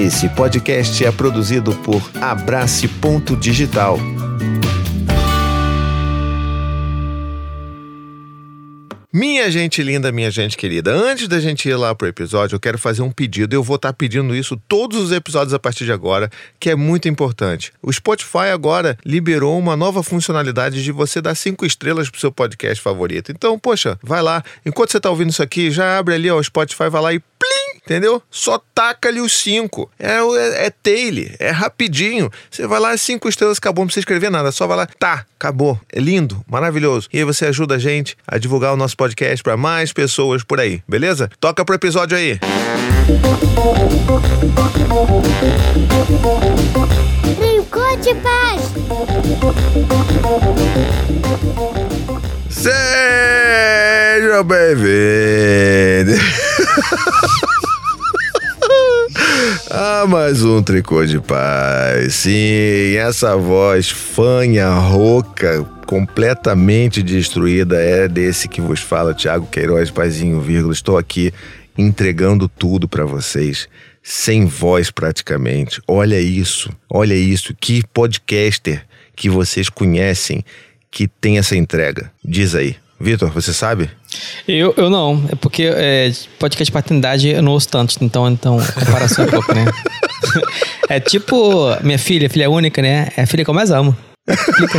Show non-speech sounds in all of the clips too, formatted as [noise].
Esse podcast é produzido por Abrace Ponto Digital. Minha gente linda, minha gente querida, antes da gente ir lá pro episódio, eu quero fazer um pedido. Eu vou estar tá pedindo isso todos os episódios a partir de agora, que é muito importante. O Spotify agora liberou uma nova funcionalidade de você dar cinco estrelas pro seu podcast favorito. Então, poxa, vai lá. Enquanto você tá ouvindo isso aqui, já abre ali ó, o Spotify, vai lá e entendeu? Só taca-lhe os cinco. É, é, é tail, é rapidinho. Você vai lá, cinco estrelas, acabou, não precisa escrever nada. Só vai lá, tá, acabou. É lindo, maravilhoso. E aí você ajuda a gente a divulgar o nosso podcast para mais pessoas por aí, beleza? Toca pro episódio aí. Brincou paz. Seja bem-vindo. [laughs] Ah, mais um tricô de paz. Sim, essa voz fanha, rouca, completamente destruída é desse que vos fala, Thiago Queiroz, paizinho, vírgula. Estou aqui entregando tudo para vocês, sem voz praticamente. Olha isso, olha isso. Que podcaster que vocês conhecem que tem essa entrega? Diz aí. Vitor, você sabe? Eu, eu não, é porque é, podcast de paternidade eu não ouço tanto, então, então comparação é pouco, né? [laughs] é tipo minha filha, filha única, né? É a filha que eu mais amo. Explica.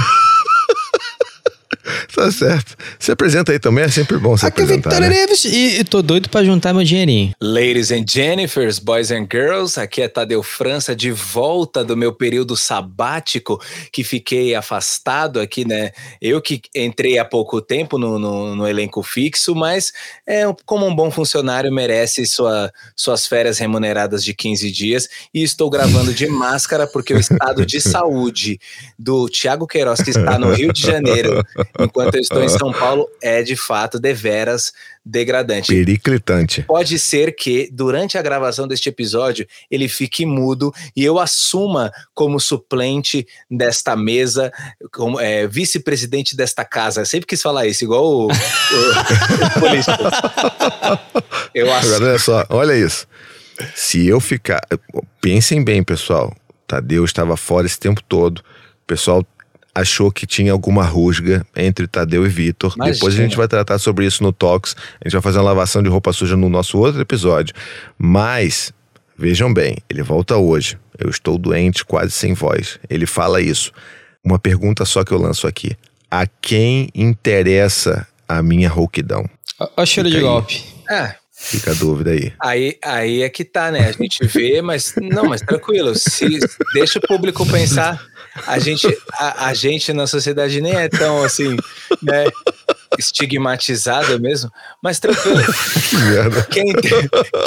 Tá certo. Se apresenta aí também, é sempre bom se Aqui apresentar. Aqui é Victoria Neves e, e tô doido pra juntar meu dinheirinho. Ladies and Jennifers, boys and girls, aqui é Tadeu França de volta do meu período sabático que fiquei afastado aqui, né? Eu que entrei há pouco tempo no, no, no elenco fixo, mas é, como um bom funcionário merece sua, suas férias remuneradas de 15 dias e estou gravando de máscara porque o estado de [laughs] saúde do Tiago Queiroz, que está no Rio de Janeiro, enquanto [laughs] eu estou em [laughs] São Paulo, é de fato deveras degradante. Periclitante. Pode ser que, durante a gravação deste episódio, ele fique mudo e eu assuma como suplente desta mesa, como é, vice-presidente desta casa. Eu sempre quis falar isso, igual o, o, o [laughs] político. Eu assumo. Agora, olha só, olha isso. Se eu ficar. Pensem bem, pessoal. Tadeu estava fora esse tempo todo. O pessoal achou que tinha alguma rusga entre Tadeu e Vitor. Depois a gente vai tratar sobre isso no Tox. A gente vai fazer uma lavação de roupa suja no nosso outro episódio. Mas, vejam bem, ele volta hoje. Eu estou doente, quase sem voz. Ele fala isso. Uma pergunta só que eu lanço aqui. A quem interessa a minha rouquidão? Olha o cheiro de aí. golpe. É, Fica a dúvida aí. Aí, aí é que tá, né? A gente vê, mas não, mas tranquilo. Se deixa o público pensar. A gente, a, a gente na sociedade nem é tão assim, né? estigmatizada mesmo, mas tranquilo. quem,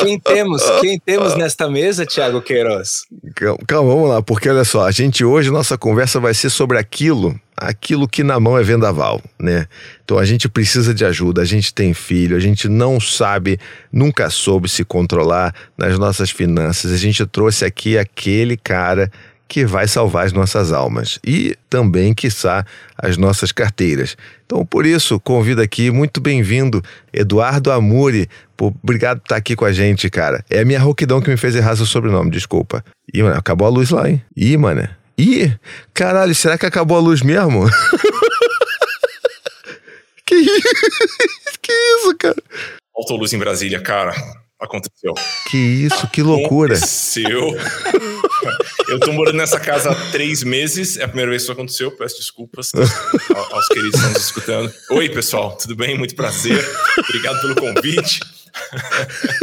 quem, temos, quem temos nesta mesa, Thiago Queiroz? Calma, calma, vamos lá, porque olha só, a gente hoje, nossa conversa vai ser sobre aquilo, aquilo que na mão é vendaval, né? Então a gente precisa de ajuda, a gente tem filho, a gente não sabe, nunca soube se controlar nas nossas finanças. A gente trouxe aqui aquele cara que vai salvar as nossas almas e também, quiçá, as nossas carteiras. Então, por isso, convido aqui, muito bem-vindo, Eduardo Amuri. Obrigado por estar aqui com a gente, cara. É a minha rouquidão que me fez errar seu sobrenome, desculpa. Ih, mano, acabou a luz lá, hein? Ih, mano. Ih, caralho, será que acabou a luz mesmo? [laughs] que isso? [laughs] que isso, cara? Faltou luz em Brasília, cara. Aconteceu. Que isso, que loucura. Aconteceu. [laughs] Eu tô morando nessa casa há três meses. É a primeira vez que isso aconteceu. Peço desculpas aos queridos que estão nos escutando. Oi, pessoal. Tudo bem? Muito prazer. Obrigado pelo convite.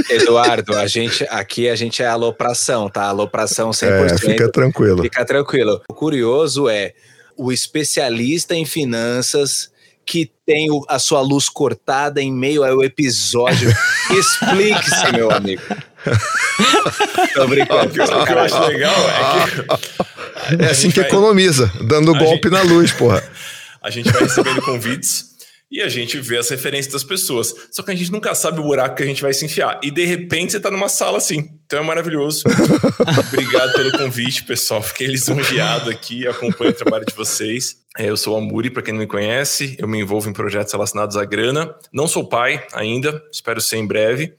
Eduardo, a gente aqui a gente é alopração, tá? Alopração 100%. É, fica tranquilo. Fica tranquilo. O curioso é o especialista em finanças que tem a sua luz cortada em meio ao episódio. [laughs] Explique-se, meu amigo. [laughs] Tô brincando. O que, o que eu acho legal é que. É assim que vai... economiza, dando golpe gente... na luz, porra. [laughs] A gente vai recebendo convites e a gente vê as referências das pessoas. Só que a gente nunca sabe o buraco que a gente vai se enfiar. E de repente você tá numa sala assim. Então é maravilhoso. [laughs] Obrigado pelo convite, pessoal. Fiquei lisonjeado aqui, acompanho o trabalho de vocês. É, eu sou o Amuri, para quem não me conhece. Eu me envolvo em projetos relacionados à grana. Não sou pai ainda, espero ser em breve.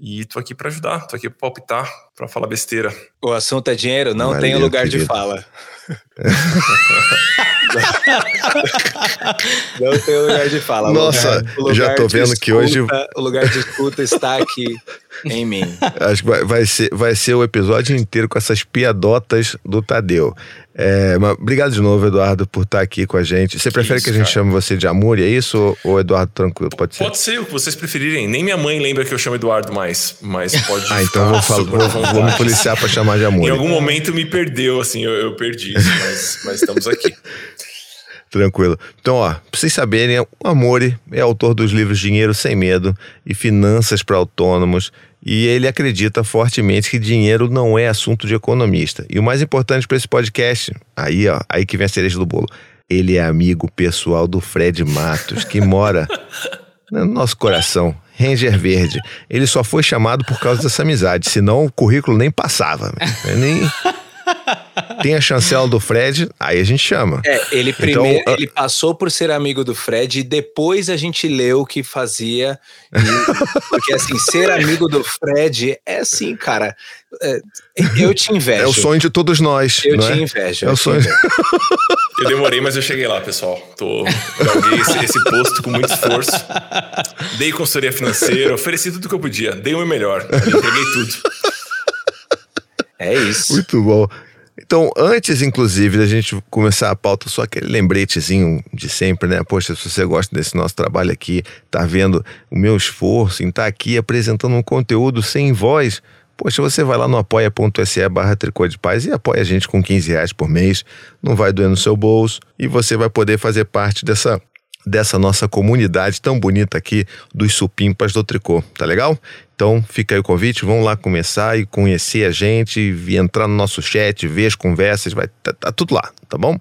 E tô aqui para ajudar, tô aqui para palpitar, para falar besteira. O assunto é dinheiro, não Valeu, tem lugar querido. de fala. [laughs] não tem lugar de fala. Nossa, lugar, já tô vendo escuta, que hoje. O lugar de escuta está aqui em mim. Acho que vai, vai, ser, vai ser o episódio inteiro com essas piadotas do Tadeu. É, mas obrigado de novo, Eduardo, por estar aqui com a gente. Você prefere isso, que a gente cara. chame você de Amor, é isso? Ou, Eduardo tranquilo? Pode ser? Pode ser, o que vocês preferirem. Nem minha mãe lembra que eu chamo Eduardo mais, mas pode. ah, então eu vou, falar, vou, vou, me policiar para chamar de Amor. Em algum momento me perdeu, assim, eu, eu perdi isso, mas, mas estamos aqui. [laughs] Tranquilo. Então, ó, pra vocês saberem, o Amore é autor dos livros Dinheiro Sem Medo e Finanças para Autônomos. E ele acredita fortemente que dinheiro não é assunto de economista. E o mais importante para esse podcast, aí, ó, aí que vem a cereja do bolo. Ele é amigo pessoal do Fred Matos, que mora [laughs] no nosso coração. Ranger Verde. Ele só foi chamado por causa dessa amizade, senão o currículo nem passava. [laughs] Nem tem a chancela do Fred, aí a gente chama. É, ele então, primeiro então, ele passou por ser amigo do Fred e depois a gente leu o que fazia. E, [laughs] porque assim, ser amigo do Fred é assim, cara. É, eu te invejo. É o sonho de todos nós. Eu te é? invejo. É o sonho. Eu demorei, mas eu cheguei lá, pessoal. Tô, esse, esse posto com muito esforço. Dei consultoria financeira, ofereci tudo que eu podia. Dei o meu melhor. Entreguei tudo. É isso. Muito bom. Então, antes, inclusive, da gente começar a pauta, só aquele lembretezinho de sempre, né? Poxa, se você gosta desse nosso trabalho aqui, tá vendo o meu esforço em estar tá aqui apresentando um conteúdo sem voz, poxa, você vai lá no apoia.se barra tricô de paz e apoia a gente com 15 reais por mês, não vai doer no seu bolso e você vai poder fazer parte dessa dessa nossa comunidade tão bonita aqui dos supimpas do tricô, tá legal? Então fica aí o convite, vamos lá começar e conhecer a gente, e entrar no nosso chat, ver as conversas, vai tá, tá tudo lá, tá bom?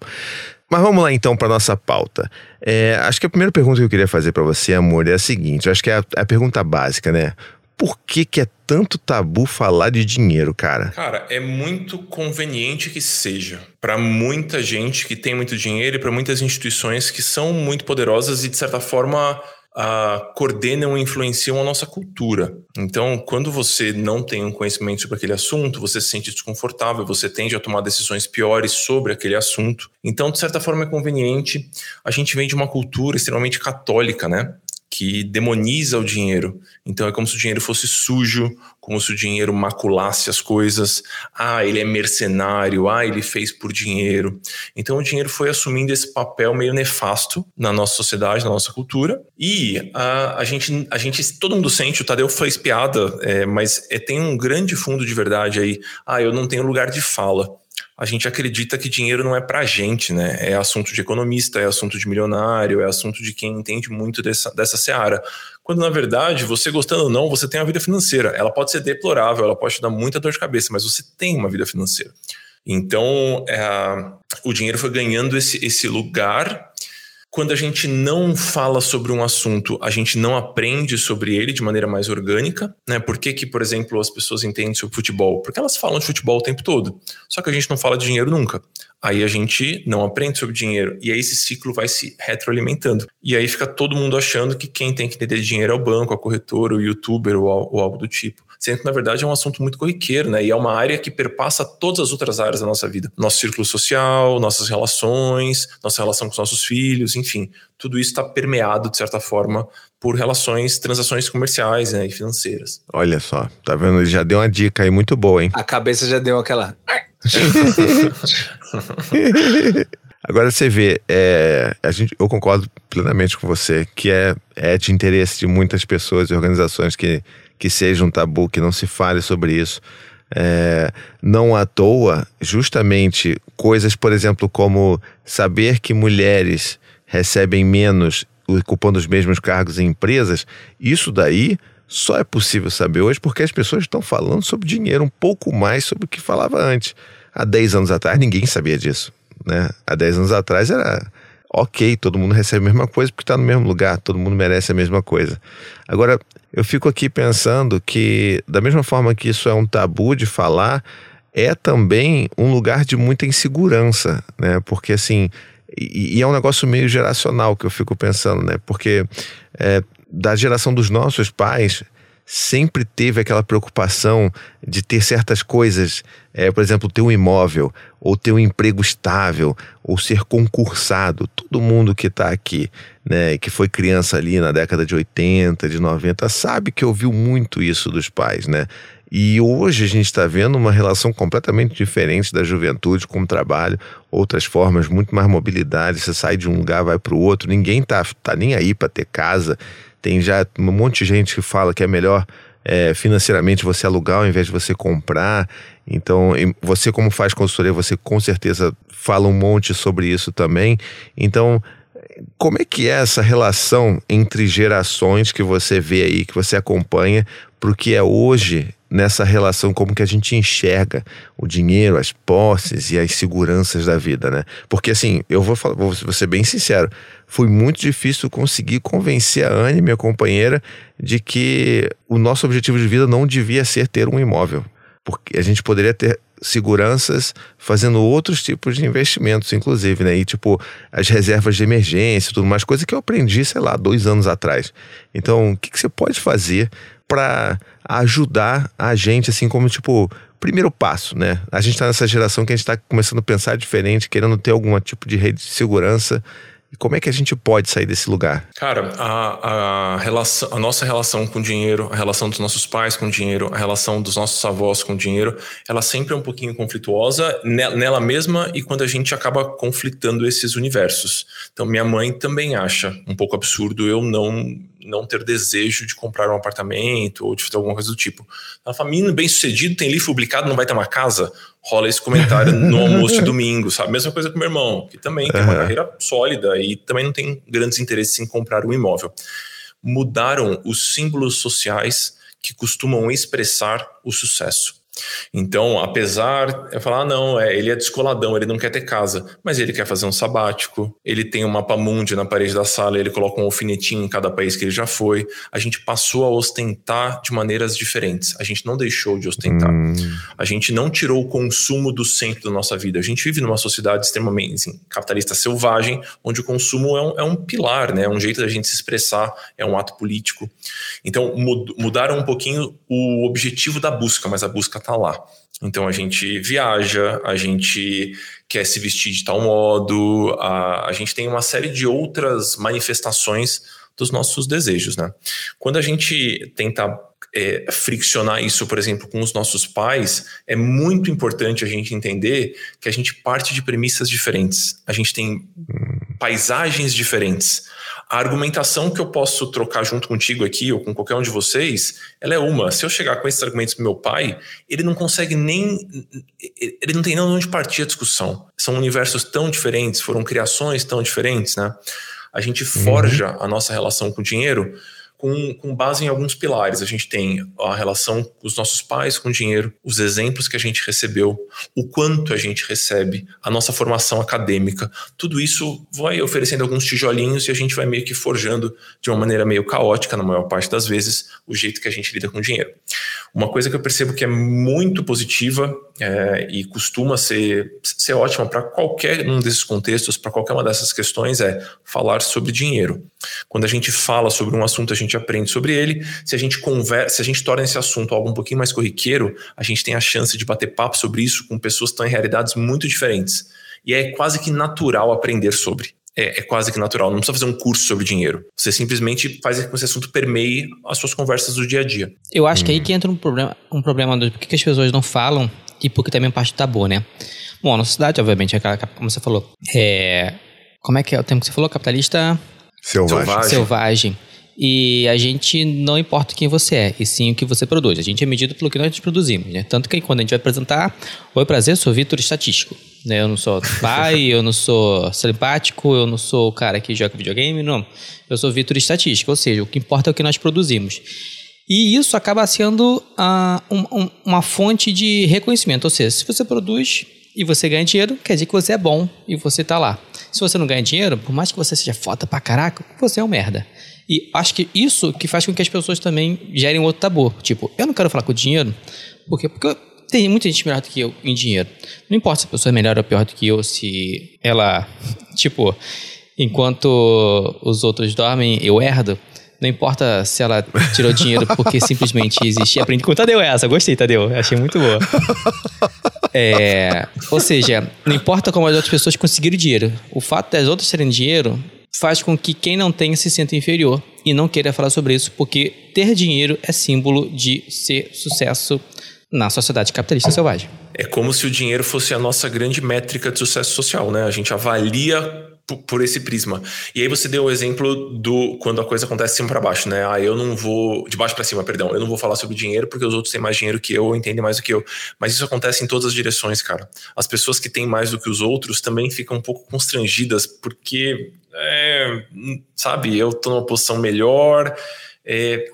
Mas vamos lá então para nossa pauta. É, acho que a primeira pergunta que eu queria fazer para você, amor, é a seguinte: acho que é a, é a pergunta básica, né? Por que, que é tanto tabu falar de dinheiro, cara? Cara, é muito conveniente que seja. Para muita gente que tem muito dinheiro e para muitas instituições que são muito poderosas e, de certa forma, uh, coordenam e influenciam a nossa cultura. Então, quando você não tem um conhecimento sobre aquele assunto, você se sente desconfortável, você tende a tomar decisões piores sobre aquele assunto. Então, de certa forma, é conveniente. A gente vem de uma cultura extremamente católica, né? Que demoniza o dinheiro. Então é como se o dinheiro fosse sujo, como se o dinheiro maculasse as coisas. Ah, ele é mercenário, ah, ele fez por dinheiro. Então o dinheiro foi assumindo esse papel meio nefasto na nossa sociedade, na nossa cultura. E a, a gente, a gente, todo mundo sente, o Tadeu fez piada, é, mas é, tem um grande fundo de verdade aí. Ah, eu não tenho lugar de fala a gente acredita que dinheiro não é pra gente, né? É assunto de economista, é assunto de milionário, é assunto de quem entende muito dessa, dessa seara. Quando, na verdade, você gostando ou não, você tem uma vida financeira. Ela pode ser deplorável, ela pode te dar muita dor de cabeça, mas você tem uma vida financeira. Então, é, o dinheiro foi ganhando esse, esse lugar quando a gente não fala sobre um assunto, a gente não aprende sobre ele de maneira mais orgânica, né? Por que, que, por exemplo, as pessoas entendem sobre futebol? Porque elas falam de futebol o tempo todo. Só que a gente não fala de dinheiro nunca. Aí a gente não aprende sobre dinheiro. E aí esse ciclo vai se retroalimentando. E aí fica todo mundo achando que quem tem que entender de dinheiro é o banco, a corretora, o youtuber ou, ou algo do tipo sendo que na verdade é um assunto muito corriqueiro, né? E é uma área que perpassa todas as outras áreas da nossa vida. Nosso círculo social, nossas relações, nossa relação com os nossos filhos, enfim, tudo isso está permeado, de certa forma, por relações, transações comerciais né, e financeiras. Olha só, tá vendo? Ele já deu uma dica aí muito boa, hein? A cabeça já deu aquela. [laughs] Agora você vê, é, a gente, eu concordo plenamente com você que é, é de interesse de muitas pessoas e organizações que que seja um tabu, que não se fale sobre isso. É, não à toa, justamente coisas, por exemplo, como saber que mulheres recebem menos ocupando os mesmos cargos em empresas, isso daí só é possível saber hoje porque as pessoas estão falando sobre dinheiro um pouco mais sobre o que falava antes. Há 10 anos atrás ninguém sabia disso. Né? Há 10 anos atrás era ok, todo mundo recebe a mesma coisa porque está no mesmo lugar, todo mundo merece a mesma coisa. Agora, eu fico aqui pensando que, da mesma forma que isso é um tabu de falar, é também um lugar de muita insegurança, né? Porque assim, e, e é um negócio meio geracional que eu fico pensando, né? Porque é, da geração dos nossos pais, sempre teve aquela preocupação de ter certas coisas, é, por exemplo, ter um imóvel, ou ter um emprego estável, ou ser concursado. Todo mundo que está aqui, né, que foi criança ali na década de 80, de 90, sabe que ouviu muito isso dos pais, né? E hoje a gente está vendo uma relação completamente diferente da juventude com o trabalho, outras formas, muito mais mobilidade. Você sai de um lugar, vai para o outro, ninguém tá, tá nem aí para ter casa. Tem já um monte de gente que fala que é melhor é, financeiramente você alugar ao invés de você comprar. Então, você, como faz consultoria, você com certeza fala um monte sobre isso também. Então, como é que é essa relação entre gerações que você vê aí, que você acompanha, para o que é hoje nessa relação como que a gente enxerga o dinheiro, as posses e as seguranças da vida, né? Porque assim, eu vou, falar, vou ser bem sincero, foi muito difícil conseguir convencer a Anne, minha companheira, de que o nosso objetivo de vida não devia ser ter um imóvel. Porque a gente poderia ter seguranças fazendo outros tipos de investimentos, inclusive, né? E tipo, as reservas de emergência tudo mais, coisa que eu aprendi, sei lá, dois anos atrás. Então, o que, que você pode fazer para ajudar a gente, assim, como tipo, primeiro passo, né? A gente está nessa geração que a gente está começando a pensar diferente, querendo ter algum tipo de rede de segurança como é que a gente pode sair desse lugar? Cara, a, a, relação, a nossa relação com o dinheiro, a relação dos nossos pais com o dinheiro, a relação dos nossos avós com o dinheiro, ela sempre é um pouquinho conflituosa nela mesma e quando a gente acaba conflitando esses universos. Então, minha mãe também acha um pouco absurdo eu não não ter desejo de comprar um apartamento ou de fazer alguma coisa do tipo. Fala, menino bem sucedido, tem livro publicado, não vai ter uma casa? Rola esse comentário [laughs] no almoço de domingo, sabe? Mesma coisa com meu irmão, que também tem uma carreira sólida e também não tem grandes interesses em comprar um imóvel. Mudaram os símbolos sociais que costumam expressar o sucesso. Então, apesar eu falar, ah, não, é, ele é descoladão, ele não quer ter casa, mas ele quer fazer um sabático, ele tem um mapa mundi na parede da sala, ele coloca um alfinetinho em cada país que ele já foi. A gente passou a ostentar de maneiras diferentes. A gente não deixou de ostentar. Hum. A gente não tirou o consumo do centro da nossa vida. A gente vive numa sociedade extremamente assim, capitalista selvagem, onde o consumo é um, é um pilar, né? É um jeito da gente se expressar, é um ato político. Então, mud mudaram um pouquinho o objetivo da busca, mas a busca tá lá. Então a gente viaja, a gente quer se vestir de tal modo, a, a gente tem uma série de outras manifestações dos nossos desejos, né? Quando a gente tenta é, friccionar isso, por exemplo, com os nossos pais, é muito importante a gente entender que a gente parte de premissas diferentes, a gente tem paisagens diferentes. A argumentação que eu posso trocar junto contigo aqui ou com qualquer um de vocês, ela é uma. Se eu chegar com esses argumentos pro meu pai, ele não consegue nem. Ele não tem nem onde partir a discussão. São universos tão diferentes, foram criações tão diferentes, né? A gente forja uhum. a nossa relação com o dinheiro com, com base em alguns pilares. A gente tem a relação com os nossos pais com o dinheiro, os exemplos que a gente recebeu, o quanto a gente recebe, a nossa formação acadêmica. Tudo isso vai oferecendo alguns tijolinhos e a gente vai meio que forjando de uma maneira meio caótica, na maior parte das vezes, o jeito que a gente lida com o dinheiro. Uma coisa que eu percebo que é muito positiva é, e costuma ser, ser ótima para qualquer um desses contextos, para qualquer uma dessas questões, é falar sobre dinheiro. Quando a gente fala sobre um assunto, a gente aprende sobre ele. Se a gente conversa, se a gente torna esse assunto algo um pouquinho mais corriqueiro, a gente tem a chance de bater papo sobre isso com pessoas que estão em realidades muito diferentes. E é quase que natural aprender sobre. É, é, quase que natural. Não precisa fazer um curso sobre dinheiro. Você simplesmente faz com que esse assunto permeie as suas conversas do dia a dia. Eu acho hum. que aí que entra um problema, um problema do por que as pessoas não falam e porque também é parte do tabu, né? Bom, a nossa cidade, obviamente, é aquela, como você falou, é. Como é que é o termo que você falou? Capitalista Selvagem. Selvagem. E a gente não importa quem você é, e sim o que você produz. A gente é medido pelo que nós produzimos, né? Tanto que quando a gente vai apresentar, oi, prazer, sou Vitor Estatístico. Né? Eu não sou pai, eu não sou simpático, eu não sou o cara que joga videogame, não. Eu sou Vitor Estatístico, ou seja, o que importa é o que nós produzimos. E isso acaba sendo uh, um, um, uma fonte de reconhecimento. Ou seja, se você produz e você ganha dinheiro, quer dizer que você é bom e você está lá. Se você não ganha dinheiro, por mais que você seja foda pra caraca, você é um merda. E acho que isso que faz com que as pessoas também gerem outro tabu. Tipo, eu não quero falar com o dinheiro, porque, porque tem muita gente melhor do que eu em dinheiro. Não importa se a pessoa é melhor ou pior do que eu, se ela, [laughs] tipo, enquanto os outros dormem, eu herdo. Não importa se ela tirou dinheiro porque simplesmente existia. Aprendi com Tadeu essa. Gostei, Tadeu. Achei muito boa. É, ou seja, não importa como as outras pessoas conseguiram dinheiro. O fato das outras terem dinheiro faz com que quem não tenha se sinta inferior e não queira falar sobre isso, porque ter dinheiro é símbolo de ser sucesso na sociedade capitalista selvagem. É como se o dinheiro fosse a nossa grande métrica de sucesso social, né? A gente avalia por esse prisma. E aí você deu o exemplo do quando a coisa acontece de cima para baixo, né? Ah, eu não vou de baixo para cima, perdão. Eu não vou falar sobre dinheiro porque os outros têm mais dinheiro que eu, ou entendem mais do que eu. Mas isso acontece em todas as direções, cara. As pessoas que têm mais do que os outros também ficam um pouco constrangidas porque é, sabe, eu tô numa posição melhor, é,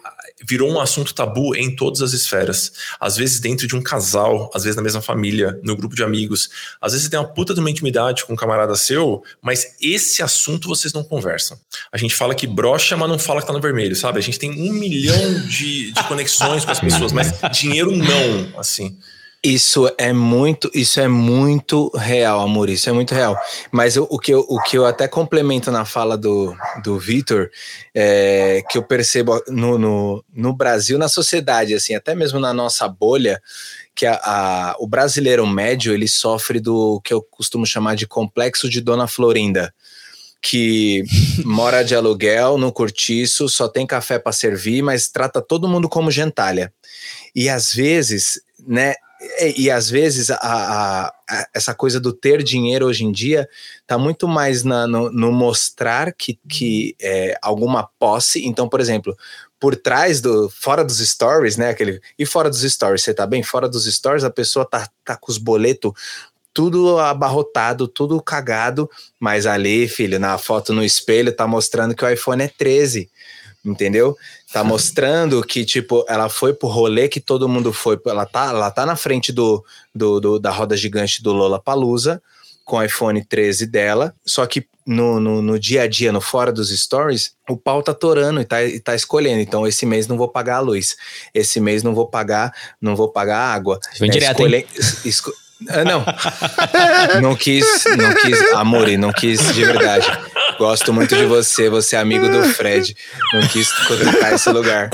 virou um assunto tabu em todas as esferas. Às vezes dentro de um casal, às vezes na mesma família, no grupo de amigos. Às vezes você tem uma puta de uma intimidade com um camarada seu, mas esse assunto vocês não conversam. A gente fala que brocha, mas não fala que tá no vermelho, sabe? A gente tem um milhão de, de conexões com as [laughs] pessoas, mas dinheiro não, assim. Isso é muito, isso é muito real, amor. Isso é muito real. Mas eu, o, que eu, o que eu até complemento na fala do, do Vitor, é, que eu percebo no, no, no, Brasil, na sociedade, assim, até mesmo na nossa bolha, que a, a, o brasileiro médio ele sofre do que eu costumo chamar de complexo de Dona Florinda que [laughs] mora de aluguel no cortiço, só tem café para servir, mas trata todo mundo como gentalha. E às vezes, né, é, e, às vezes a, a, a, essa coisa do ter dinheiro hoje em dia está muito mais na, no, no, mostrar que, que é, alguma posse. Então, por exemplo, por trás do fora dos stories, né? Aquele e fora dos stories, você tá bem? Fora dos stories, a pessoa tá, tá com os boletos tudo abarrotado, tudo cagado, mas ali, filho, na foto no espelho tá mostrando que o iPhone é 13 entendeu? Tá mostrando que, tipo, ela foi pro rolê que todo mundo foi. Ela tá, ela tá na frente do, do, do da roda gigante do Lola Palusa com o iPhone 13 dela, só que no, no, no, dia a dia, no fora dos stories, o pau tá torando e tá, e tá escolhendo. Então, esse mês não vou pagar a luz, esse mês não vou pagar, não vou pagar a água. Vem é, direto, escolhe, esco, ah, não. [laughs] não quis, não quis, amor, não quis de verdade. Gosto muito de você, você é amigo do Fred. Não quis contratar esse lugar.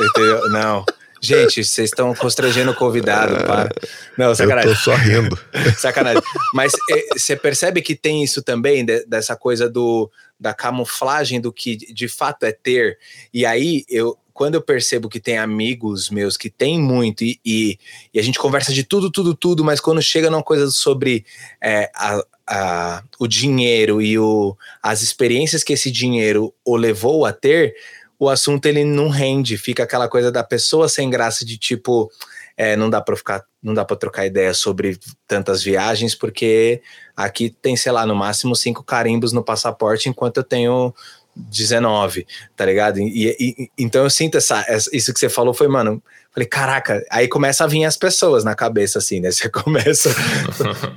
Entendeu? Não. Gente, vocês estão constrangendo o convidado, para. Não, sacanagem. Eu tô só rindo. Sacanagem. Mas você é, percebe que tem isso também, de, dessa coisa do, da camuflagem do que de fato é ter. E aí, eu, quando eu percebo que tem amigos meus que têm muito e, e, e, a gente conversa de tudo, tudo, tudo, mas quando chega numa coisa sobre é, a, a, o dinheiro e o, as experiências que esse dinheiro o levou a ter, o assunto ele não rende, fica aquela coisa da pessoa sem graça de tipo, é, não dá para ficar, não dá para trocar ideia sobre tantas viagens porque aqui tem, sei lá, no máximo cinco carimbos no passaporte, enquanto eu tenho 19, tá ligado? E, e, então eu sinto essa, isso que você falou foi, mano, falei, caraca, aí começa a vir as pessoas na cabeça, assim, né? [laughs] Você começa.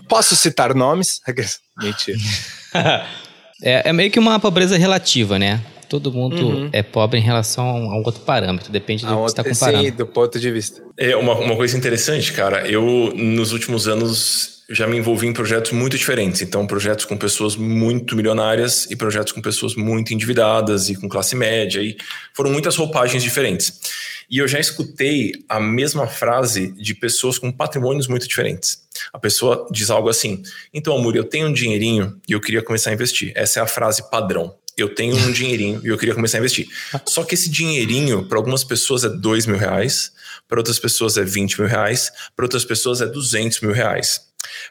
Posso citar nomes? [laughs] Mentira. [laughs] é, é, meio que uma pobreza relativa, né? Todo mundo uhum. é pobre em relação a um outro parâmetro, depende do a que você está comparando. Sim, do ponto de vista. É uma, uma coisa interessante, cara. Eu, nos últimos anos, já me envolvi em projetos muito diferentes. Então, projetos com pessoas muito milionárias e projetos com pessoas muito endividadas e com classe média. E foram muitas roupagens diferentes. E eu já escutei a mesma frase de pessoas com patrimônios muito diferentes. A pessoa diz algo assim: Então, amor, eu tenho um dinheirinho e eu queria começar a investir. Essa é a frase padrão. Eu tenho um dinheirinho e eu queria começar a investir. Só que esse dinheirinho, para algumas pessoas, é dois mil reais, para outras pessoas é 20 mil reais, para outras pessoas é 200 mil reais.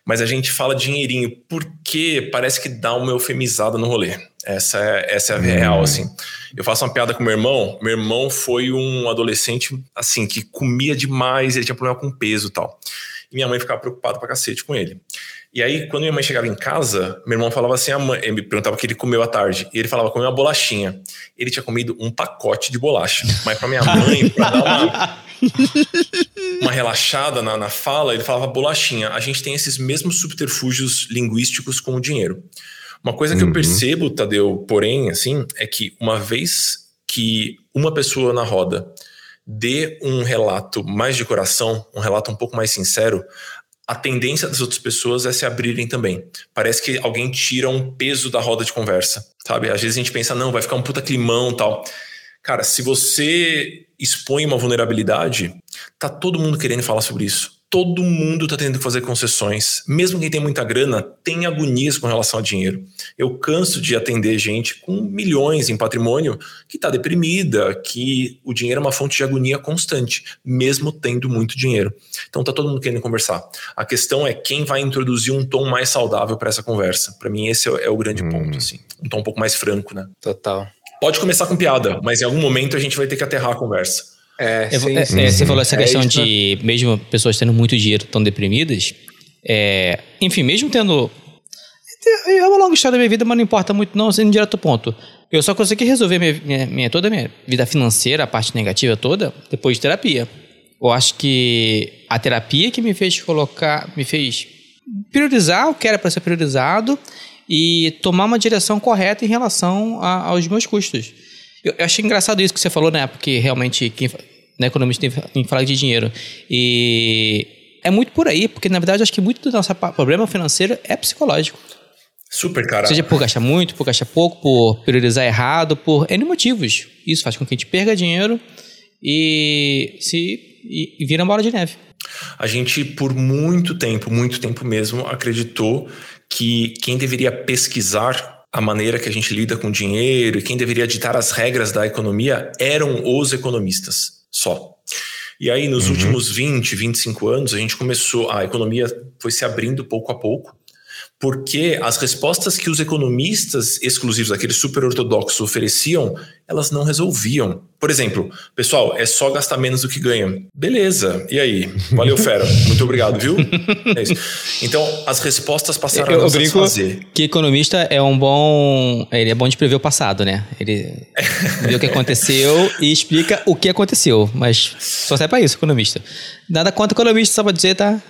Mas a gente fala dinheirinho porque parece que dá uma eufemizada no rolê. Essa é, essa é a hum. real, assim. Eu faço uma piada com meu irmão. Meu irmão foi um adolescente, assim, que comia demais, ele tinha problema com peso e tal. E minha mãe ficava preocupada pra cacete com ele. E aí, quando minha mãe chegava em casa, meu irmão falava assim: a mãe, ele me perguntava o que ele comeu à tarde. E ele falava: comeu uma bolachinha. Ele tinha comido um pacote de bolacha. Mas para minha mãe, [laughs] pra dar uma, uma relaxada na, na fala, ele falava bolachinha. A gente tem esses mesmos subterfúgios linguísticos com o dinheiro. Uma coisa que uhum. eu percebo, Tadeu, porém, assim, é que uma vez que uma pessoa na roda dê um relato mais de coração, um relato um pouco mais sincero, a tendência das outras pessoas é se abrirem também. Parece que alguém tira um peso da roda de conversa, sabe? Às vezes a gente pensa, não, vai ficar um puta climão tal. Cara, se você expõe uma vulnerabilidade, tá todo mundo querendo falar sobre isso todo mundo está tendo que fazer concessões. Mesmo quem tem muita grana, tem agonias com relação a dinheiro. Eu canso de atender gente com milhões em patrimônio que está deprimida, que o dinheiro é uma fonte de agonia constante, mesmo tendo muito dinheiro. Então está todo mundo querendo conversar. A questão é quem vai introduzir um tom mais saudável para essa conversa. Para mim, esse é o grande hum. ponto. Assim. Um tom um pouco mais franco, né? Total. Pode começar com piada, mas em algum momento a gente vai ter que aterrar a conversa. É, sim, é, sim, é, Você falou essa é questão de, mesmo pessoas tendo muito dinheiro tão deprimidas, é, enfim, mesmo tendo. É uma longa história da minha vida, mas não importa muito, não, sendo direto ao ponto. Eu só consegui resolver minha, minha, minha, toda a minha vida financeira, a parte negativa toda, depois de terapia. Eu acho que a terapia que me fez colocar, me fez priorizar o que era para ser priorizado e tomar uma direção correta em relação a, aos meus custos. Eu, eu achei engraçado isso que você falou, né? Porque realmente quem, né, economista tem que falar de dinheiro. E é muito por aí, porque na verdade acho que muito do nosso problema financeiro é psicológico. Super, cara. Seja por gastar muito, por gastar pouco, por priorizar errado, por N motivos. Isso faz com que a gente perca dinheiro e se e, e vira uma bola de neve. A gente, por muito tempo, muito tempo mesmo, acreditou que quem deveria pesquisar a maneira que a gente lida com dinheiro e quem deveria ditar as regras da economia eram os economistas só. E aí, nos uhum. últimos 20, 25 anos, a gente começou, a economia foi se abrindo pouco a pouco, porque as respostas que os economistas exclusivos, aqueles super ortodoxos, ofereciam, elas não resolviam. Por exemplo, pessoal, é só gastar menos do que ganha. Beleza, e aí? Valeu, fera. Muito obrigado, viu? É isso. Então, as respostas passaram eu, a nos satisfazer. Que economista é um bom. Ele é bom de prever o passado, né? Ele [laughs] vê o que aconteceu e explica o que aconteceu. Mas só serve pra isso, economista. Nada contra economista, só pra dizer, tá?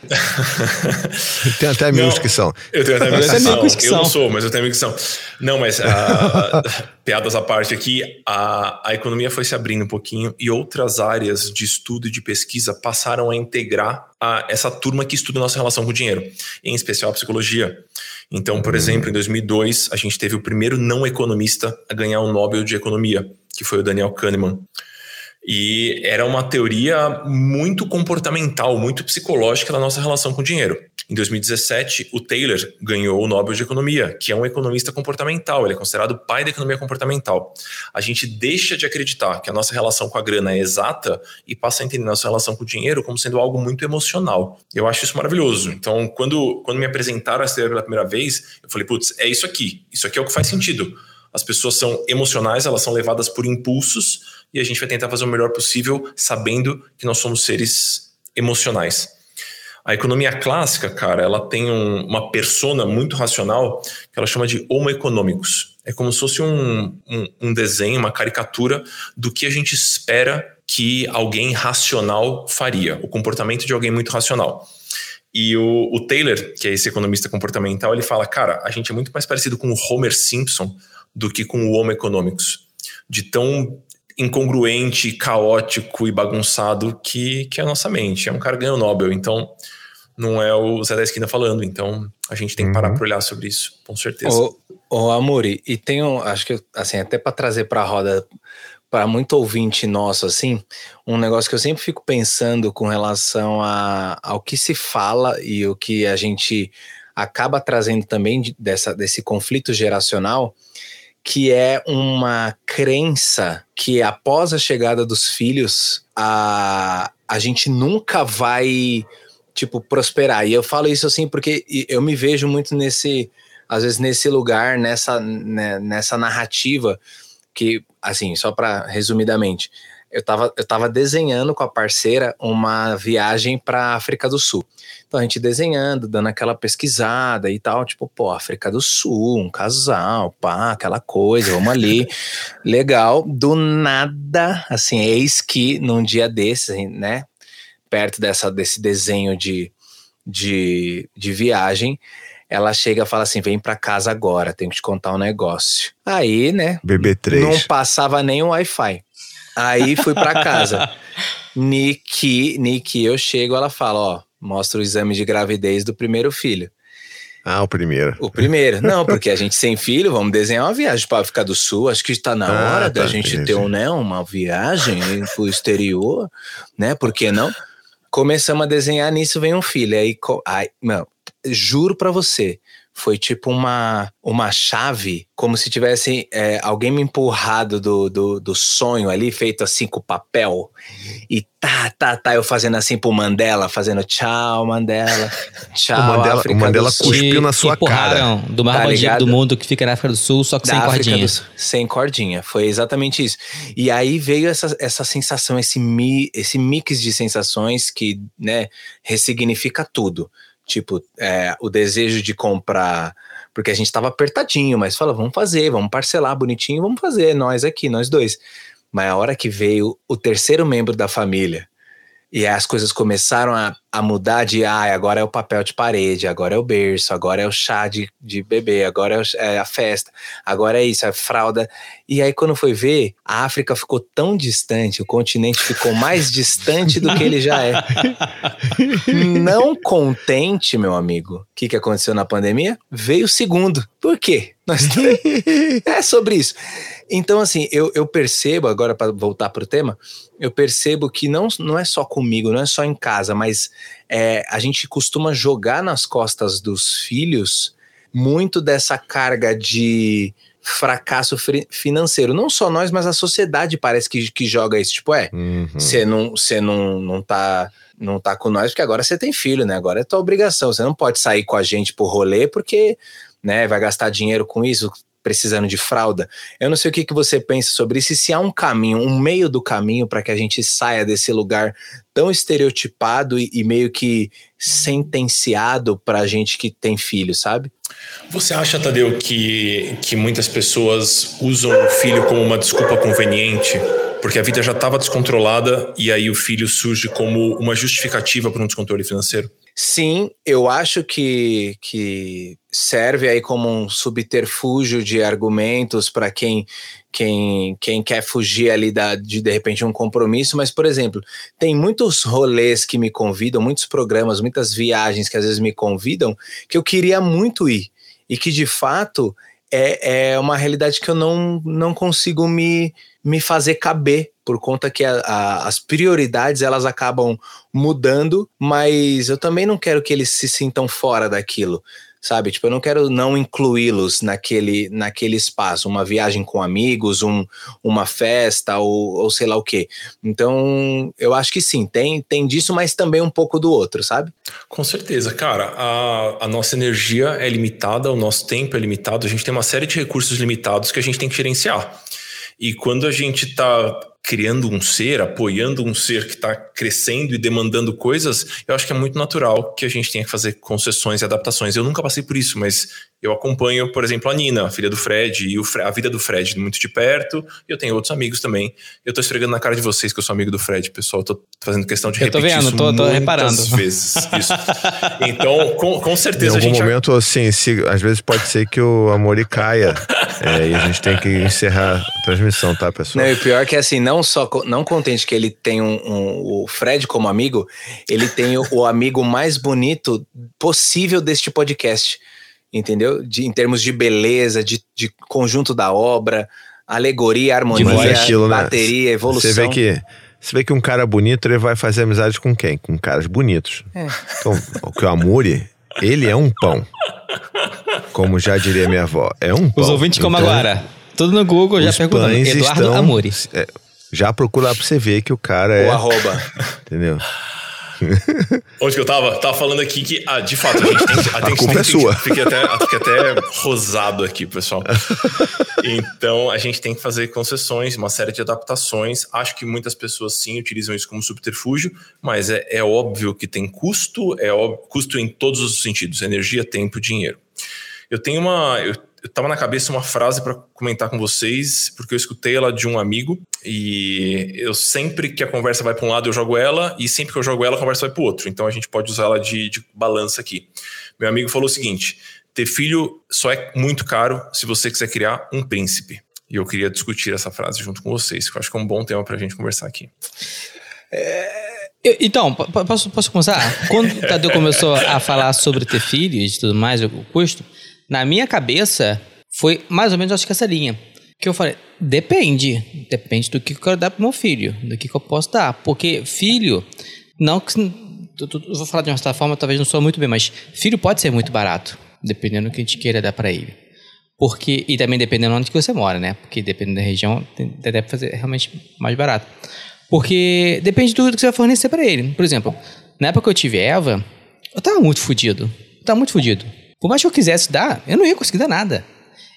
[laughs] Tem até amigos que são. Eu tenho até amigos que são. Eu não sou, mas eu tenho amigos que são. Não, mas uh, [laughs] piadas à parte aqui, a, a economia foi se abrindo um pouquinho e outras áreas de estudo e de pesquisa passaram a integrar a, essa turma que estuda nossa relação com o dinheiro, em especial a psicologia. Então, por exemplo, em 2002, a gente teve o primeiro não economista a ganhar o Nobel de Economia, que foi o Daniel Kahneman. E era uma teoria muito comportamental, muito psicológica da nossa relação com o dinheiro. Em 2017, o Taylor ganhou o Nobel de Economia, que é um economista comportamental, ele é considerado o pai da economia comportamental. A gente deixa de acreditar que a nossa relação com a grana é exata e passa a entender a nossa relação com o dinheiro como sendo algo muito emocional. Eu acho isso maravilhoso. Então, quando, quando me apresentaram essa teoria pela primeira vez, eu falei, putz, é isso aqui. Isso aqui é o que faz sentido. As pessoas são emocionais, elas são levadas por impulsos e a gente vai tentar fazer o melhor possível sabendo que nós somos seres emocionais. A economia clássica, cara, ela tem um, uma persona muito racional que ela chama de homo econômicos. É como se fosse um, um, um desenho, uma caricatura do que a gente espera que alguém racional faria, o comportamento de alguém muito racional. E o, o, Taylor, que é esse economista comportamental, ele fala: cara, a gente é muito mais parecido com o Homer Simpson do que com o Homo econômicos. De tão incongruente, caótico e bagunçado que, que é a nossa mente. É um cara ganhou Nobel, então não é o Zé da Esquina falando. Então a gente tem que parar uhum. para olhar sobre isso, com certeza. Ô, ô Amori, e tem um, acho que assim, até para trazer para a roda para muito ouvinte nosso assim, um negócio que eu sempre fico pensando com relação a, ao que se fala e o que a gente acaba trazendo também de, dessa, desse conflito geracional que é uma crença que após a chegada dos filhos, a, a gente nunca vai, tipo, prosperar. E eu falo isso assim porque eu me vejo muito nesse, às vezes, nesse lugar, nessa, né, nessa narrativa que, assim, só para resumidamente, eu estava eu tava desenhando com a parceira uma viagem para África do Sul. Então a gente desenhando, dando aquela pesquisada e tal, tipo, pô, África do Sul, um casal, pá, aquela coisa, vamos ali. [laughs] Legal. Do nada, assim, eis que num dia desses, né, perto dessa, desse desenho de, de, de viagem, ela chega e fala assim: vem pra casa agora, tenho que te contar um negócio. Aí, né? BB3. Não passava nem o Wi-Fi. Aí fui para casa. Nick, Nick, eu chego, ela fala, ó, mostra o exame de gravidez do primeiro filho. Ah, o primeiro. O primeiro. Não, porque a gente sem filho, vamos desenhar uma viagem para África do Sul. Acho que está na Ah, hora da tá, gente entendi. ter um, né, uma viagem para o exterior, né? Por que não? Começamos a desenhar, nisso vem um filho. Aí, ai, não, juro para você, foi tipo uma, uma chave, como se tivesse é, alguém me empurrado do, do, do sonho ali, feito assim com papel. E tá, tá, tá, eu fazendo assim pro Mandela, fazendo tchau, Mandela, [laughs] tchau, O Mandela- África o Mandela do Sul. cuspiu na sua empurraram do maior Tá bandido do mundo que fica na África do Sul, só que da sem África cordinha. do. Sem cordinha, foi exatamente isso. E aí veio essa, essa sensação, esse, mi, esse mix de sensações que, né, ressignifica tudo. Tipo, é, o desejo de comprar, porque a gente tava apertadinho, mas fala, vamos fazer, vamos parcelar bonitinho, vamos fazer, nós aqui, nós dois. Mas a hora que veio o terceiro membro da família, e as coisas começaram a, a mudar de ah, agora é o papel de parede, agora é o berço, agora é o chá de, de bebê, agora é, o- é a festa, agora é isso, é fralda. E aí, quando foi ver, a África ficou tão distante, o continente ficou mais distante do que ele já é. [laughs] Não contente, meu amigo, o que, que aconteceu na pandemia? Veio o segundo. Por quê? Nós [laughs] é sobre isso. Então, assim, eu, eu percebo, agora para voltar para o tema, eu percebo que não, não é só comigo, não é só em casa, mas é, a gente costuma jogar nas costas dos filhos muito dessa carga de fracasso financeiro. Não só nós, mas a sociedade parece que, que joga isso. Tipo, é, Uhum. você não, você não, não tá. Não tá com nós, porque agora você tem filho, né? Agora é tua obrigação. Você não pode sair com a gente pro rolê, porque né, vai gastar dinheiro com isso, precisando de fralda. Eu não sei o que, que você pensa sobre isso, e se há um caminho, um meio do caminho para que a gente saia desse lugar tão estereotipado e, e meio que sentenciado pra gente que tem filho, sabe? Você acha, Tadeu, que, que muitas pessoas usam o filho como uma desculpa conveniente? Porque a vida já estava descontrolada e aí o filho surge como uma justificativa para um descontrole financeiro? Sim, eu acho que, que serve aí como um subterfúgio de argumentos para quem, quem, quem quer fugir ali da, de de repente um compromisso, mas, por exemplo, tem muitos rolês que me convidam, muitos programas, muitas viagens que às vezes me convidam, que eu queria muito ir, e que de fato é, é uma realidade que eu não, não consigo me, me fazer caber, por conta que a- a- as prioridades elas acabam mudando, mas eu também não quero que eles se sintam fora daquilo, sabe? Tipo, eu não quero não incluí-los naquele, naquele espaço, uma viagem com amigos, um, uma festa ou, ou sei lá o quê. Então, eu acho que sim, tem, tem disso, mas também um pouco do outro, sabe? Com certeza, cara. A, a nossa energia é limitada, o nosso tempo é limitado, a gente tem uma série de recursos limitados que a gente tem que gerenciar. E quando a gente está criando um ser, apoiando um ser que está crescendo e demandando coisas, eu acho que é muito natural que a gente tenha que fazer concessões e adaptações. Eu nunca passei por isso, mas eu acompanho, por exemplo, a Nina, a filha do Fred, e o Fre- a vida do Fred muito de perto. E eu tenho outros amigos também. Eu tô esfregando na cara de vocês que eu sou amigo do Fred, pessoal. Eu tô fazendo questão de Eu tô repetir vendo, isso tô- tô muitas reparando. [laughs] vezes. Isso. Então, com, com Em certeza a algum gente. momento, assim, se- às vezes pode ser que o Amori caia. [laughs] é, e a gente tem que encerrar a transmissão, tá, pessoal? Não, e o pior é que assim, não só não contente que ele tem um, um- o Fred como amigo, ele tem o, o amigo mais bonito possível deste podcast. Entendeu? De, em termos de beleza, de, de conjunto da obra, alegoria, harmonia, é aquilo, né? bateria, evolução. Você vê que você vê que um cara bonito ele vai fazer amizade com quem? Com caras bonitos. É. Então, o que o Amuri, ele é um pão. Como já diria minha avó, é um pão. Os ouvintes como Então, agora. Tudo no Google já os perguntando. pães Eduardo estão- Amori. é, já procura lá pra você ver que o cara O é, arroba. entendeu? Onde que eu tava? Tava falando aqui que, ah, de fato, a gente tem que. A, gente culpa tem é sua. Fiquei até, fiquei até rosado aqui, pessoal. Então, a gente tem que fazer concessões, uma série de adaptações. Acho que muitas pessoas sim utilizam isso como subterfúgio, mas é, é óbvio que tem custo, é óbvio, custo em todos os sentidos: energia, tempo, dinheiro. Eu tenho uma. Eu, eu tava na cabeça uma frase para comentar com vocês, porque eu escutei ela de um amigo e eu sempre que a conversa vai para um lado eu jogo ela e sempre que eu jogo ela a conversa vai para o outro. Então a gente pode usar ela de, de balança aqui. Meu amigo falou o seguinte: ter filho só é muito caro se você quiser criar um príncipe. E eu queria discutir essa frase junto com vocês, que eu acho que é um bom tema para a gente conversar aqui. Eu, então, posso, posso começar? Quando o Tadeu começou a falar sobre ter filhos e tudo mais, o custo, na minha cabeça foi mais ou menos acho que essa linha. Que eu falei, depende. Depende do que eu quero dar pro meu filho, do que, que eu posso dar. Porque filho, não que. Vou falar de uma certa forma, talvez não sou muito bem, mas filho pode ser muito barato, dependendo do que a gente queira dar para ele. Porque, e também dependendo onde que você mora, né? Porque dependendo da região, deve fazer realmente mais barato. Porque depende do que você vai fornecer para ele. Por exemplo, na época que eu tive Eva, eu tava muito fodido. Tava muito fodido. Por mais que eu quisesse dar, eu não ia conseguir dar nada.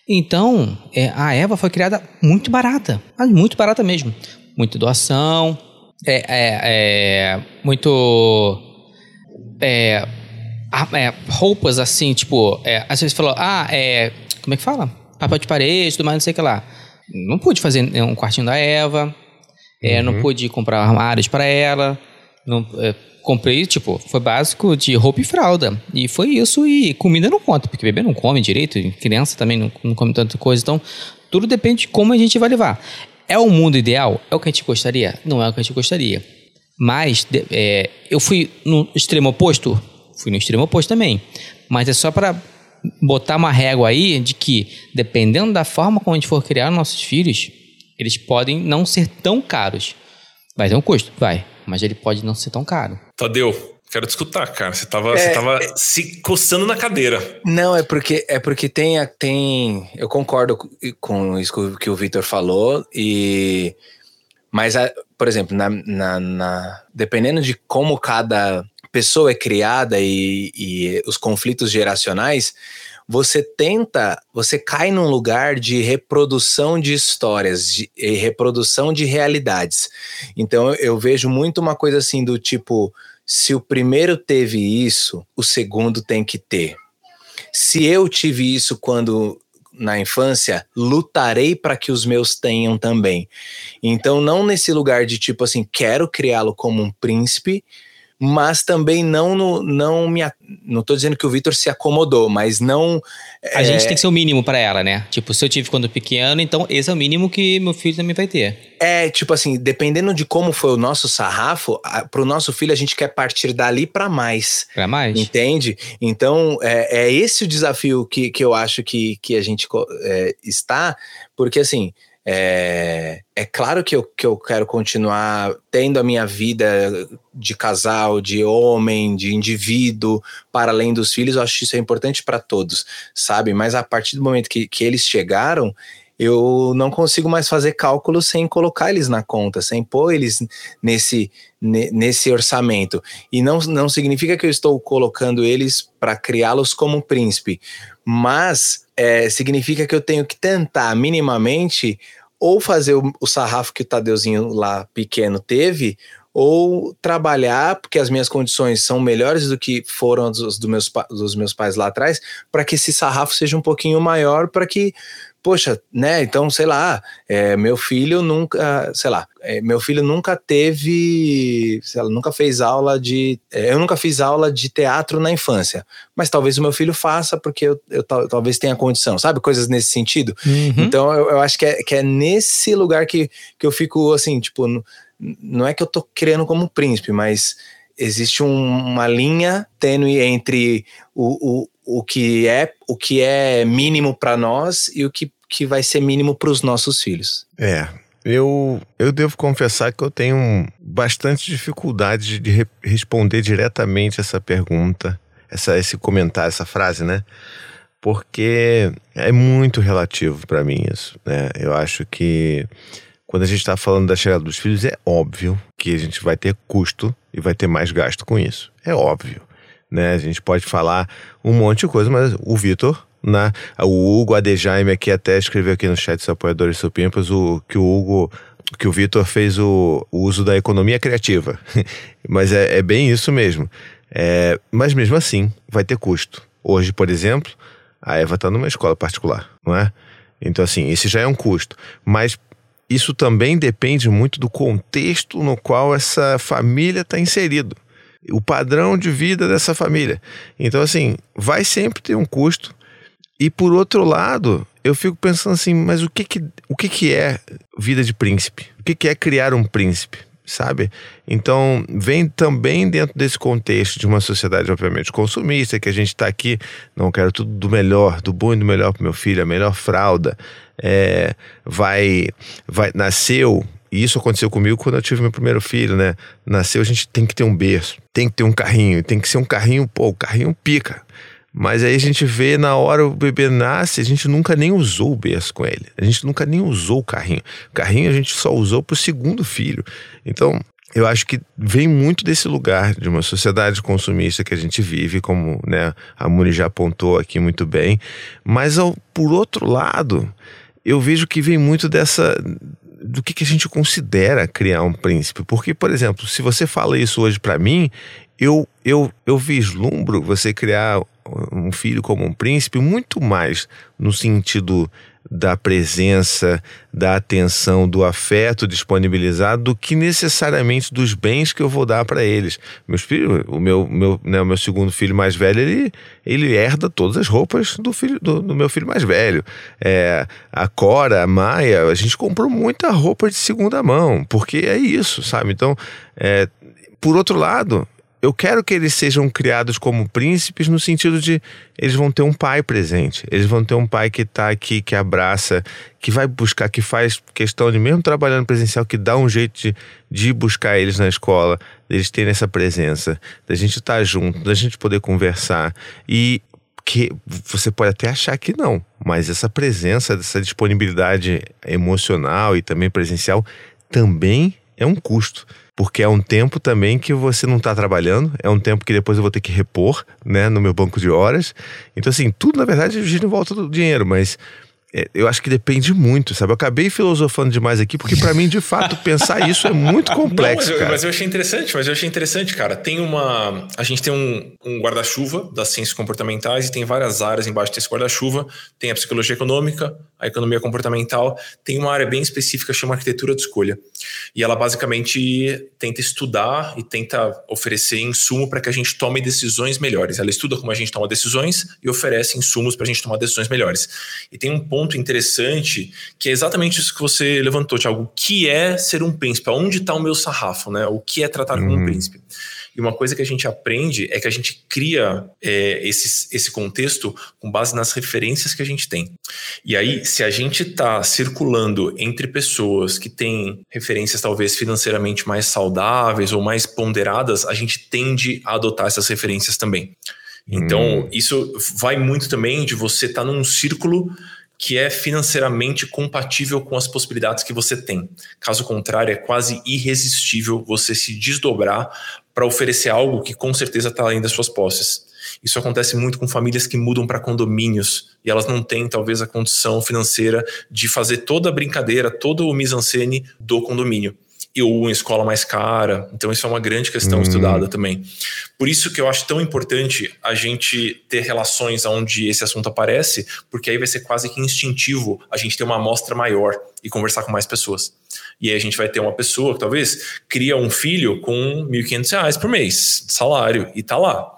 Então, é, a Eva foi criada muito barata. Muito barata mesmo. Muita doação, é, é, é muito. É, é, roupas assim, tipo, é, às vezes falou, ah, é. Como é que fala? Papel de parede, tudo mais, não sei o que lá. Não pude fazer um quartinho da Eva. É, uhum. Não pude comprar armários para ela. Não, é, comprei, tipo, foi básico de roupa e fralda. E foi isso, e comida não conta, porque bebê não come direito, criança também não, não come tanta coisa. Então, tudo depende de como a gente vai levar. É o mundo ideal? É o que a gente gostaria? Não é o que a gente gostaria. Mas é, eu fui no extremo oposto? Fui no extremo oposto também. Mas é só para botar uma régua aí de que, dependendo da forma como a gente for criar nossos filhos, eles podem não ser tão caros. Vai ter um custo? Vai. Mas ele pode não ser tão caro. Tadeu, quero te escutar, cara. Você tava, é, você tava é, se coçando na cadeira. Não, é porque é porque tem, tem eu concordo com isso que o Victor falou e mas por exemplo, na, na, na, dependendo de como cada pessoa é criada e, e os conflitos geracionais, você tenta, você cai num lugar de reprodução de histórias de, e reprodução de realidades. Então eu vejo muito uma coisa assim do tipo, se o primeiro teve isso, o segundo tem que ter. Se eu tive isso quando na infância, lutarei para que os meus tenham também. Então, não nesse lugar de tipo assim, quero criá-lo como um príncipe, mas também não no, não me não tô dizendo que o Vitor se acomodou, mas não a é... gente tem que ser o mínimo para ela, né? Tipo, se eu tive quando pequeno, então esse é o mínimo que meu filho também vai ter. É, tipo assim, dependendo de como foi o nosso sarrafo, a, pro nosso filho a gente quer partir dali para mais. Para mais. Entende? Então, é, é esse o desafio que, que eu acho que, que a gente é, está, porque assim, é, é claro que eu, que eu quero continuar tendo a minha vida de casal, de homem, de indivíduo, para além dos filhos. Eu acho que isso é importante para todos, sabe? Mas a partir do momento que, que eles chegaram, eu não consigo mais fazer cálculos sem colocar eles na conta, sem pôr eles nesse, nesse orçamento. E não, não significa que eu estou colocando eles para criá-los como príncipe, mas é, significa que eu tenho que tentar minimamente ou fazer o, o sarrafo que o Tadeuzinho lá pequeno teve, ou trabalhar, porque as minhas condições são melhores do que foram dos, do meus, dos meus pais lá atrás, para que esse sarrafo seja um pouquinho maior, para que poxa, né? Então, sei lá, é, meu filho nunca, sei lá, é, meu filho nunca teve, sei lá, nunca fez aula de, é, eu nunca fiz aula de teatro na infância, mas talvez o meu filho faça porque eu, eu talvez tenha condição, sabe? Coisas nesse sentido. Uhum. Então, eu, eu, acho que é, que é nesse lugar que, que eu fico assim, tipo, não é que eu tô criando como príncipe, mas existe um, uma linha tênue entre o, o, o que é o que é mínimo para nós e o que que vai ser mínimo para os nossos filhos. É, eu, eu devo confessar que eu tenho bastante dificuldade de re responder diretamente essa pergunta, essa, esse comentário, essa frase, né? Porque é muito relativo para mim isso, né? Eu acho que quando a gente está falando da chegada dos filhos, é óbvio que a gente vai ter custo e vai ter mais gasto com isso. É óbvio. Né? A gente pode falar um monte de coisa, mas o Vitor né? O Hugo Adejaime aqui até escreveu aqui no chat dos apoiadores supimpas o que o Hugo que o Vitor fez o, o, uso da economia criativa. [laughs] mas é, é, bem isso mesmo. É, mas mesmo assim, vai ter custo. Hoje, por exemplo, a Eva está numa escola particular, não é? Então, assim, esse já é um custo. Mas isso também depende muito do contexto no qual essa família está inserido. O padrão de vida dessa família. Então, assim, vai sempre ter um custo e por outro lado, eu fico pensando assim, mas o que que, o que, que é vida de príncipe? O que, que é criar um príncipe? sabe? Então, vem também dentro desse contexto de uma sociedade, obviamente, consumista, que a gente está aqui, não quero tudo do melhor, do bom e do melhor para meu filho, a melhor fralda. É, vai, vai, nasceu, e isso aconteceu comigo quando eu tive meu primeiro filho, né? Nasceu, a gente tem que ter um berço, tem que ter um carrinho, tem que ser um carrinho, pô, o carrinho pica. Mas aí a gente vê na hora o bebê nasce, a gente nunca nem usou o berço com ele. A gente nunca nem usou o carrinho. O carrinho a gente só usou para o segundo filho. Então, eu acho que vem muito desse lugar de uma sociedade consumista que a gente vive, como né, a Muni já apontou aqui muito bem. Mas ao, por outro lado, eu vejo que vem muito dessa do que, que a gente considera criar um príncipe. Porque, por exemplo, se você fala isso hoje para mim, eu, eu, eu vislumbro você criar um filho como um príncipe muito mais no sentido da presença, da atenção, do afeto disponibilizado do que necessariamente dos bens que eu vou dar para eles. Meus filhos, o meu, meu, né, o meu segundo filho mais velho, ele, ele herda todas as roupas do, filho, do, do meu filho mais velho. É, a Cora, a Maia, a gente comprou muita roupa de segunda mão, porque é isso, sabe? Então, é, por outro lado, eu quero que eles sejam criados como príncipes no sentido de eles vão ter um pai presente, eles vão ter um pai que está aqui, que abraça, que vai buscar, que faz questão de, mesmo trabalhando presencial, que dá um jeito de, de buscar eles na escola, eles terem essa presença, da gente estar tá junto, da gente poder conversar. E que você pode até achar que não, mas essa presença, essa disponibilidade emocional e também presencial também é um custo porque é um tempo também que você não está trabalhando, é um tempo que depois eu vou ter que repor, né, no meu banco de horas. Então, assim, tudo na verdade gira em volta do dinheiro, mas eu acho que depende muito, sabe? Eu acabei filosofando demais aqui, porque para mim, de fato, pensar isso é muito [laughs] complexo. Não, mas, eu, mas, eu, achei interessante, mas eu achei interessante, cara. Tem uma. A gente tem um, um guarda-chuva das ciências comportamentais e tem várias áreas embaixo desse guarda-chuva. Tem a psicologia econômica, a economia comportamental, tem uma área bem específica chama arquitetura de escolha. E ela basicamente tenta estudar e tenta oferecer insumo para que a gente tome decisões melhores. Ela estuda como a gente toma decisões e oferece insumos para a gente tomar decisões melhores. E tem um ponto interessante que é exatamente isso que você levantou, Tiago. O que é ser um príncipe? Onde está o meu sarrafo? Né? O que é tratar como um uhum. príncipe? E uma coisa que a gente aprende é que a gente cria é, esse, esse contexto com base nas referências que a gente tem. E aí, se a gente está circulando entre pessoas que têm referências talvez financeiramente mais saudáveis ou mais ponderadas, a gente tende a adotar essas referências também. Então, hum. isso vai muito também de você estar tá num círculo que é financeiramente compatível com as possibilidades que você tem. Caso contrário, é quase irresistível você se desdobrar para oferecer algo que com certeza está além das suas posses. Isso acontece muito com famílias que mudam para condomínios e elas não têm talvez a condição financeira de fazer toda a brincadeira, todo o mise-en-scène do condomínio e ou uma escola mais cara. Então, isso é uma grande questão hum. estudada também. Por isso que eu acho tão importante a gente ter relações onde esse assunto aparece, porque aí vai ser quase que instintivo a gente ter uma amostra maior e conversar com mais pessoas. E aí a gente vai ter uma pessoa que talvez cria um filho com R$ 1.500 por mês de salário e tá lá.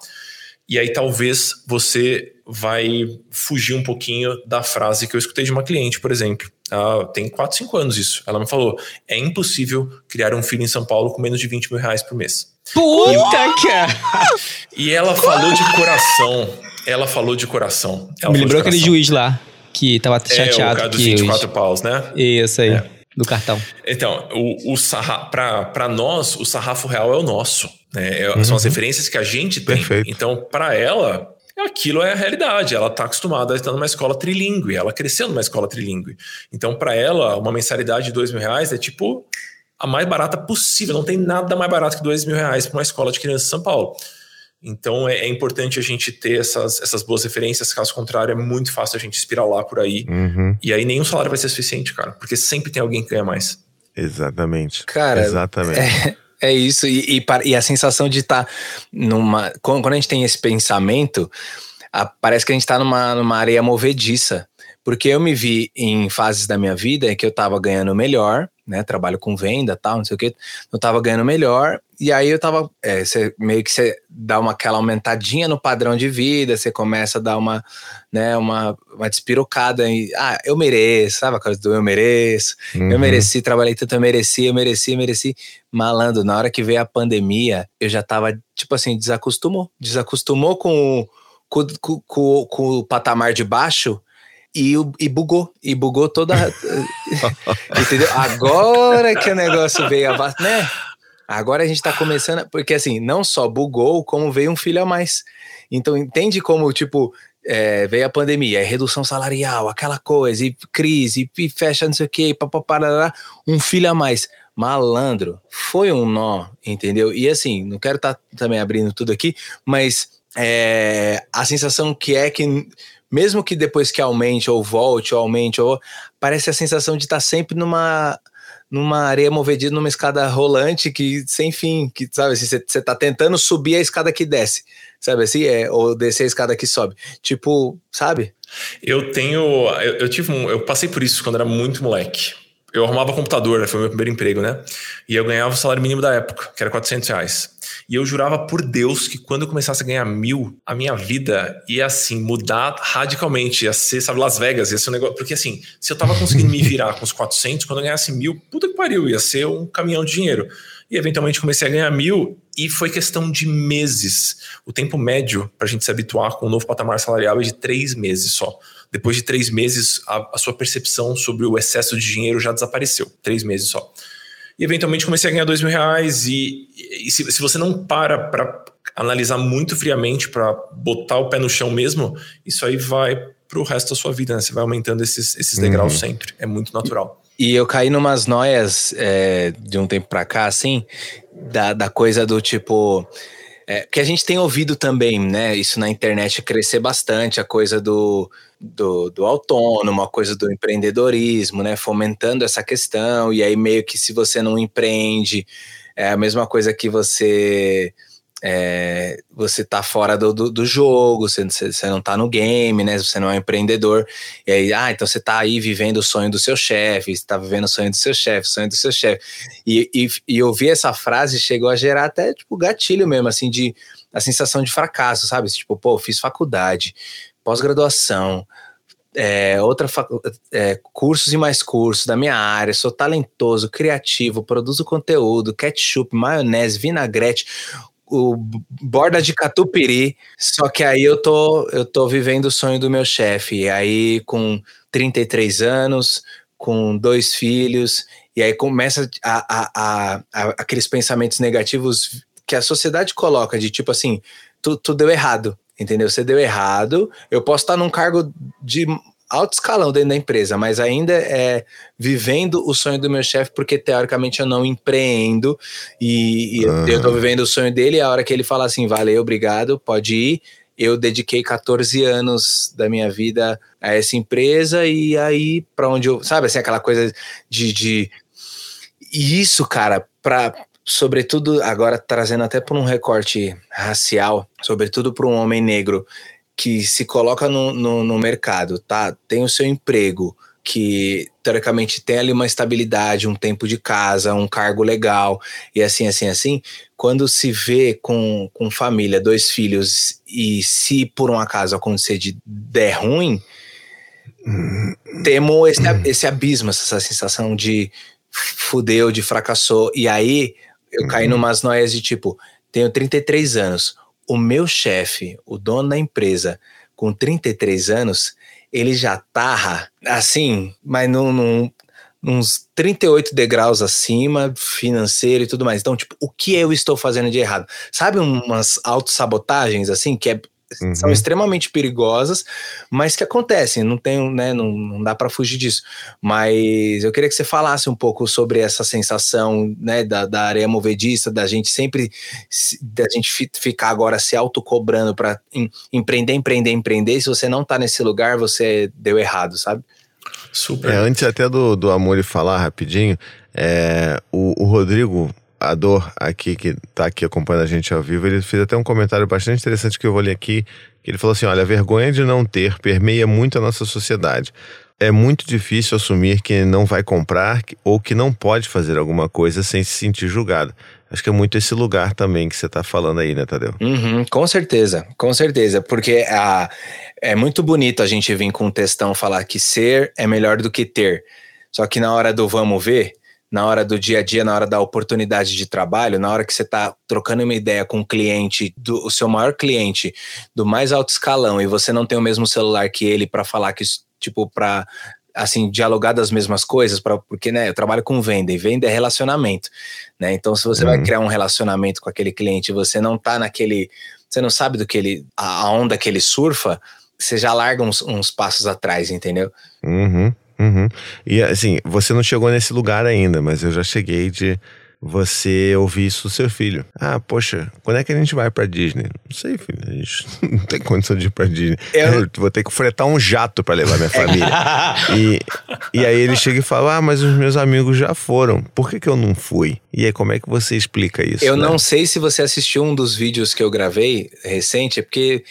E aí talvez você vai fugir um pouquinho da frase que eu escutei de uma cliente, por exemplo. Ah, tem 4, 5 anos isso. Ela me falou: é impossível criar um filho em São Paulo com menos de 20 mil reais por mês. Puta que [laughs] E ela falou de coração. Ela falou de coração. Ela me lembrou aquele juiz lá que tava chateado. É, o dos 24 paus, né? Isso aí. É. Do cartão. Então, o, o para nós, o sarrafo real é o nosso. Né? É, uhum. São as referências que a gente tem. Perfeito. Então, para ela, aquilo é a realidade. Ela está acostumada a estar numa escola trilingue, ela cresceu numa escola trilingue. Então, para ela, uma mensalidade de dois mil reais é tipo a mais barata possível. Não tem nada mais barato que dois mil reais para uma escola de criança em São Paulo. Então é, é, importante a gente ter essas, essas boas referências, caso contrário, é muito fácil a gente espiralar por aí. Uhum. E aí nenhum salário vai ser suficiente, cara, porque sempre tem alguém que ganha mais. Exatamente. Cara, Exatamente. É, é isso, e, e, e, a sensação de estar tá numa. Quando, a gente tem esse pensamento, a, parece que a gente está numa, numa areia movediça. Porque eu me vi em fases da minha vida em que eu estava ganhando melhor, né? Trabalho com venda tal, não sei o que. Eu tava ganhando melhor. E aí eu tava. É, você meio que você dá uma aquela aumentadinha no padrão de vida, você começa a dar uma, né, uma, uma despirocada em. Ah, eu mereço, sabe a coisa do eu mereço? Uhum. Eu mereci, trabalhei tanto, eu mereci, eu mereci, eu mereci. Malandro, na hora que veio a pandemia, eu já tava, tipo assim, desacostumou. Desacostumou com, com, com, com, com o patamar de baixo e, e bugou. E bugou toda. [laughs] entendeu? Agora que o negócio veio a. Né? Agora a gente tá começando. Porque assim, não só bugou, como veio um filho a mais. Então, entende como, tipo, é, veio a pandemia, é redução salarial, aquela coisa, e crise, e fecha não sei o quê, papapá, um filho a mais. Malandro, foi um nó, entendeu? E assim, não quero estar tá também abrindo tudo aqui, mas é, a sensação que é que mesmo que depois que aumente ou volte ou aumente ou parece a sensação de estar tá sempre numa numa areia movediça numa escada rolante que sem fim, que sabe assim, você tá tentando subir a escada que desce, sabe assim, é, ou descer a escada que sobe. Tipo, sabe? Eu tenho, eu, eu tive um, eu passei por isso quando era muito moleque. Eu arrumava computador, né, foi o meu primeiro emprego, né? E eu ganhava o salário mínimo da época, que era 400 reais. E eu jurava por Deus que quando eu começasse a ganhar mil, a minha vida ia assim mudar radicalmente. Ia ser, sabe, Las Vegas, ia ser um negócio. Porque assim, se eu tava conseguindo me virar com os 400, quando eu ganhasse mil, puta que pariu, ia ser um caminhão de dinheiro. E eventualmente comecei a ganhar mil e foi questão de meses. O tempo médio para a gente se habituar com o um novo patamar salarial é de três meses só. Depois de três meses, a, a sua percepção sobre o excesso de dinheiro já desapareceu. Três meses só. E eventualmente comecei a ganhar dois mil reais. E, e se, se você não para para analisar muito friamente, para botar o pé no chão mesmo, isso aí vai para o resto da sua vida, né? Você vai aumentando esses, esses degraus uhum. sempre. É muito natural. E eu caí numas noias é, de um tempo para cá, assim, da, da coisa do tipo. É, que a gente tem ouvido também, né? Isso na internet crescer bastante, a coisa do do, do autônomo, a coisa do empreendedorismo, né? Fomentando essa questão, e aí meio que se você não empreende, é a mesma coisa que você é, você tá fora do, do, do jogo, você, você não tá no game, né? Você não é um empreendedor. E aí, ah, então você tá aí vivendo o sonho do seu chefe, você tá vivendo o sonho do seu chefe, o sonho do seu chefe. E, e, e ouvir essa frase chegou a gerar até, tipo, gatilho mesmo, assim, de a sensação de fracasso, sabe? Tipo, pô, fiz faculdade, pós-graduação, é, outra é, cursos e mais cursos da minha área, sou talentoso, criativo, produzo conteúdo, ketchup, maionese, vinagrete, o borda de catupiry, só que aí eu tô, eu tô vivendo o sonho do meu chefe, e aí com 33 anos, com dois filhos, e aí começa a, a, a, aqueles pensamentos negativos que a sociedade coloca de tipo assim, tu, tu deu errado, entendeu? Você deu errado. Eu posso estar num cargo de alto escalão dentro da empresa, mas ainda é vivendo o sonho do meu chefe, porque teoricamente eu não empreendo e, e uhum. eu tô vivendo o sonho dele. E a hora que ele fala assim, valeu, obrigado, pode ir. Eu dediquei 14 anos da minha vida a essa empresa e aí para onde eu, sabe assim, aquela coisa de, de isso, cara, para sobretudo agora trazendo até por um recorte racial, sobretudo para um homem negro que se coloca no, no, no, mercado, tá? Tem o seu emprego, que teoricamente tem ali uma estabilidade, um tempo de casa, um cargo legal, e assim, assim, assim. Quando se vê com, com família, dois filhos, e se por um acaso acontecer de der ruim, temo esse, esse abismo, essa sensação de fudeu, de fracassou. E aí eu uhum. caí numas noias de tipo, tenho 33 anos, o meu chefe, o dono da empresa, com 33 anos, ele já tá assim, mas num, num, uns 38 degraus acima, financeiro e tudo mais. Então, tipo, o que eu estou fazendo de errado? Sabe umas autossabotagens, assim, que é Uhum. São extremamente perigosas, mas que acontecem, não tem, né, não, não dá para fugir disso. Mas eu queria que você falasse um pouco sobre essa sensação, né, da, da areia movediça, da gente sempre, da gente ficar agora se autocobrando para em, empreender, empreender, empreender. E se você não tá nesse lugar, você deu errado, sabe? Super. É, antes até do, do Amor e falar rapidinho, é, o, o Rodrigo a dor aqui, que está aqui acompanhando a gente ao vivo, ele fez até um comentário bastante interessante que eu vou ler aqui. Ele falou assim: olha, a vergonha de não ter permeia muito a nossa sociedade. é muito difícil assumir que não vai comprar ou que não pode fazer alguma coisa sem se sentir julgado. Acho que é muito esse lugar também que você está falando aí, né, Tadeu? Uhum, com certeza, com certeza. Porque a, é muito bonito a gente vir com um textão falar que ser é melhor do que ter. Só que na hora do vamos ver, na hora do dia a dia, na hora da oportunidade de trabalho, na hora que você está trocando uma ideia com um cliente, do, o seu maior cliente do mais alto escalão, e você não tem o mesmo celular que ele para falar que, tipo, para assim, dialogar das mesmas coisas, pra, porque, né, eu trabalho com venda, e venda é relacionamento, né, então se você uhum. vai criar um relacionamento com aquele cliente, você não tá naquele, você não sabe do que ele, a onda que ele surfa, você já larga uns, uns passos atrás, entendeu? Uhum, uhum. E assim, você não chegou nesse lugar ainda, mas eu já cheguei de você ouvir isso do seu filho. Ah, poxa, quando é que a gente vai pra Disney? Não sei, filho. A gente [laughs] não tem condição de ir pra Disney. Eu... eu vou ter que fretar um jato para levar minha família. [laughs] e, e aí ele chega e fala: Ah, mas os meus amigos já foram. Por que, que eu não fui? E aí, como é que você explica isso? Eu né? não sei se você assistiu um dos vídeos que eu gravei recente, é porque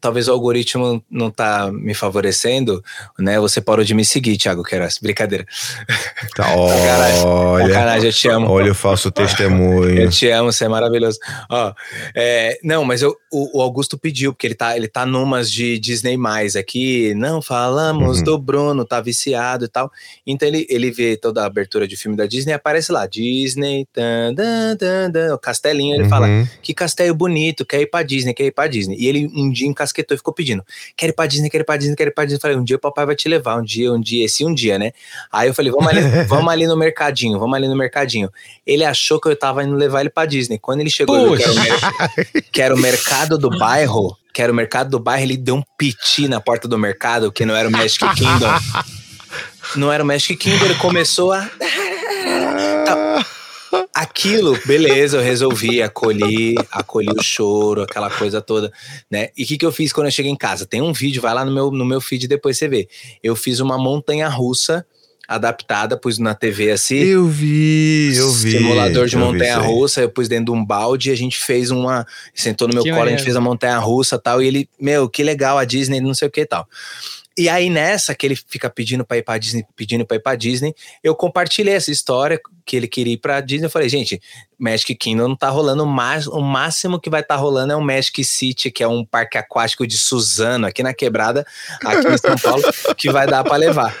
talvez o algoritmo não tá me favorecendo, né? Você parou de me seguir, Thiago Queiroz. Brincadeira. Tá, [laughs] olha, Sacanagem, eu te amo. Olha o falso testemunho. [laughs] Eu te amo, você é maravilhoso. Ó, é, não, mas eu, o, o, Augusto pediu, porque ele tá, ele tá numas de Disney mais aqui. Não, falamos uhum. do Bruno, tá viciado e tal. Então ele, ele vê toda a abertura de filme da Disney, aparece lá, Disney, tan, tan, tan, o castelinho, ele uhum. fala, que castelo bonito, quer ir pra Disney, quer ir pra Disney. E ele um dia encasquetou e ficou pedindo: quero ir pra Disney, quero ir pra Disney, quero ir pra Disney. Eu falei: um dia o papai vai te levar, um dia, um dia, esse um dia, né? Aí eu falei: vamos ali, [laughs] vamos ali no mercadinho, vamos ali no mercadinho. Ele achou que eu tava indo levar ele pra Disney. Quando ele chegou, que era, mer que era o mercado do bairro, que era o mercado do bairro, ele deu um piti na porta do mercado, que não era o Magic Kingdom. Não era o Magic Kingdom, ele começou a. [laughs] Tá Aquilo, beleza, eu resolvi, acolhi, acolhi o choro, aquela coisa toda, né? E o que, que eu fiz quando eu cheguei em casa? Tem um vídeo, vai lá no meu, no meu feed depois você vê. Eu fiz uma montanha russa adaptada, pus na TV assim. Eu vi, eu vi. Simulador de montanha russa, eu pus dentro de um balde e a gente fez uma. Sentou no meu que colo, maneiro. a gente fez a montanha russa tal. E ele, meu, que legal a Disney, não sei o que tal. E aí, nessa que ele fica pedindo para ir para Disney, pedindo para ir para Disney, eu compartilhei essa história que ele queria ir para Disney. Eu falei, gente, Magic Kingdom não tá rolando mais. O máximo que vai estar tá rolando é um Magic City, que é um parque aquático de Suzano, aqui na quebrada, aqui em São Paulo, que vai dar para levar.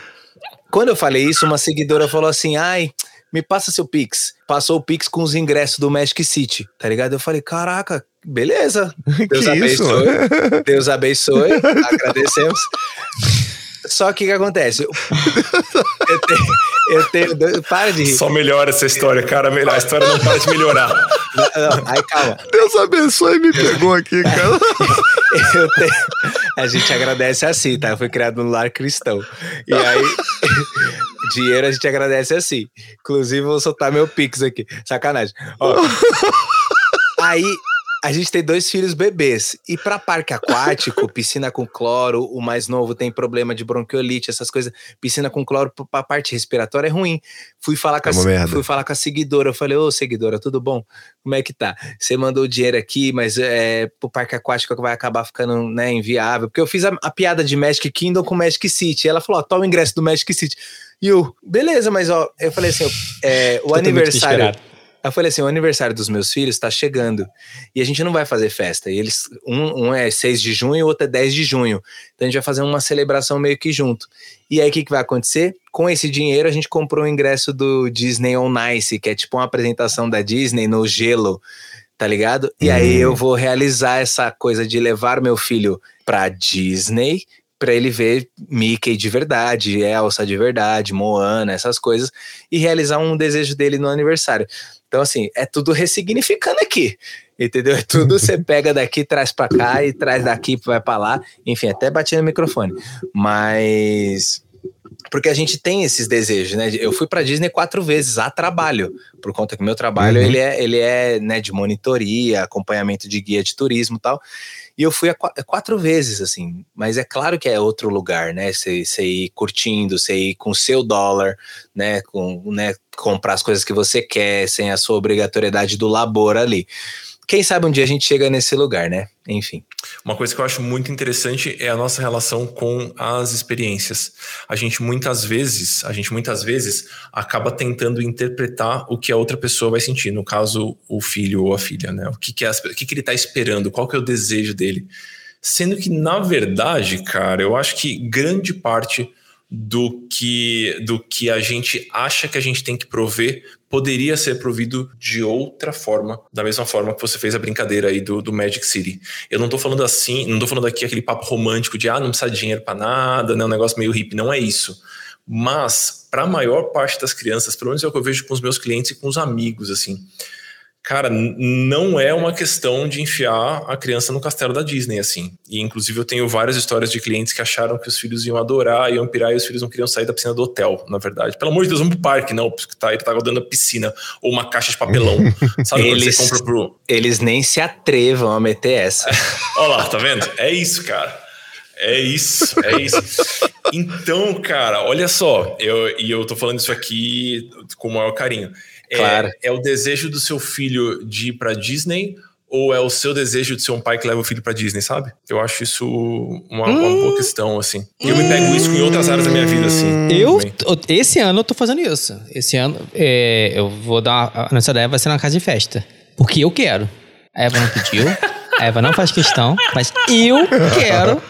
Quando eu falei isso, uma seguidora falou assim: ai, me passa seu Pix. Passou o Pix com os ingressos do Magic City, tá ligado? Eu falei, caraca, beleza. [laughs] Deus abençoe. Isso? Deus abençoe. Agradecemos. Só que o que acontece? Eu tenho, eu tenho. Para de rir. Só melhora essa história, cara. A história não para de melhorar. Não, não, aí calma. Deus abençoe me pegou aqui, cara. [laughs] eu tenho, a gente agradece assim, tá? Eu fui criado no lar cristão. E aí, [laughs] dinheiro a gente agradece assim. Inclusive, vou soltar meu Pix aqui. Sacanagem. Ó, [laughs] aí a gente tem dois filhos bebês. E para parque aquático, [laughs] piscina com cloro, o mais novo tem problema de bronquiolite, essas coisas. Piscina com cloro para parte respiratória é ruim. Fui falar com, é a, fui falar com a seguidora. Eu falei, ô seguidora, tudo bom? Como é que tá? Você mandou o dinheiro aqui, mas é pro parque aquático vai acabar ficando né, inviável. Porque eu fiz a, a piada de Magic Kingdom com Magic City. ela falou: ó, toma o ingresso do Magic City. E eu, beleza, mas ó, eu falei assim: é, o aniversário. Eu falei assim: o aniversário dos meus filhos está chegando e a gente não vai fazer festa. E eles, um, um é 6 de junho e o outro é 10 de junho. Então a gente vai fazer uma celebração meio que junto. E aí o que, que vai acontecer? Com esse dinheiro a gente comprou o ingresso do Disney On Ice, que é tipo uma apresentação da Disney no gelo, tá ligado? E aí eu vou realizar essa coisa de levar meu filho pra Disney para ele ver Mickey de verdade, Elsa de verdade, Moana, essas coisas, e realizar um desejo dele no aniversário. Então, assim, é tudo ressignificando aqui. Entendeu? É tudo você pega daqui, traz para cá e traz daqui, vai para lá. Enfim, até bati no microfone. Mas porque a gente tem esses desejos, né? Eu fui para Disney quatro vezes a trabalho, por conta que meu trabalho uhum. ele é, ele é né, de monitoria, acompanhamento de guia de turismo e tal. E eu fui a quatro vezes, assim. Mas é claro que é outro lugar, né? Você, você ir curtindo, você ir com o seu dólar, né? Com, né? Comprar as coisas que você quer, sem a sua obrigatoriedade do labor ali. Quem sabe um dia a gente chega nesse lugar, né? Enfim. Uma coisa que eu acho muito interessante é a nossa relação com as experiências. A gente muitas vezes, a gente muitas vezes acaba tentando interpretar o que a outra pessoa vai sentir, no caso o filho ou a filha, né? O que, que, é, o que, que ele está esperando, qual que é o desejo dele. Sendo que, na verdade, cara, eu acho que grande parte do que, do que a gente acha que a gente tem que prover poderia ser provido de outra forma, da mesma forma que você fez a brincadeira aí do, do Magic City. Eu não tô falando assim, não tô falando aqui aquele papo romântico de ah, não precisa de dinheiro para nada, né, um negócio meio hippie, não é isso. Mas para a maior parte das crianças, pelo menos é o que eu vejo com os meus clientes e com os amigos assim, Cara, não é uma questão de enfiar a criança no castelo da Disney, assim. E, inclusive, eu tenho várias histórias de clientes que acharam que os filhos iam adorar, iam pirar, e os filhos não queriam sair da piscina do hotel, na verdade. Pelo amor de Deus, vamos pro parque, não, porque tá, ele tá rodando a piscina, ou uma caixa de papelão. [laughs] Sabe eles, você compra pro... Eles nem se atrevam a meter essa. [laughs] Olha lá, tá vendo? É isso, cara. É isso, é isso. Então, cara, olha só, eu, e eu tô falando isso aqui com o maior carinho. É, claro. É, o desejo do seu filho de ir para Disney ou é o seu desejo de ser um pai que leva o filho para Disney, sabe? Eu acho isso uma, hum, uma boa questão, assim. Eu me pego isso em outras áreas da minha vida, assim. Eu, esse ano eu tô fazendo isso. Esse ano é, eu vou dar. A nossa ideia vai ser na casa de festa. Porque eu quero. A Eva não pediu. A Eva não faz questão, mas eu quero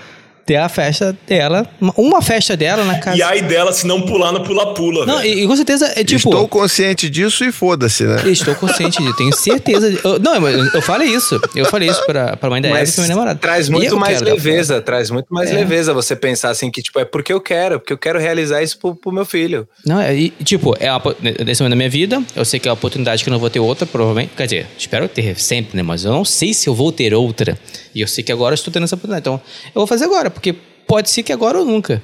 ter a festa dela, uma festa dela na casa. E aí dela se não pular no pula-pula. Não, e, e, com certeza é tipo. Estou consciente disso e foda-se, né? Estou consciente disso, tenho certeza. De, eu, não, eu, eu falei isso. Eu falei isso pra, pra mãe da Eva e pra minha namorada. Traz muito mais leveza, traz muito mais é. leveza você pensar assim que, tipo, é porque eu quero, porque eu quero realizar isso pro, pro meu filho. Não, é, e, tipo, é uma, nesse momento da minha vida, eu sei que é uma oportunidade que eu não vou ter outra, provavelmente. Quer dizer, espero ter sempre, né? Mas eu não sei se eu vou ter outra. E eu sei que agora eu estou tendo essa oportunidade. Então, eu vou fazer agora, porque pode ser que agora ou nunca.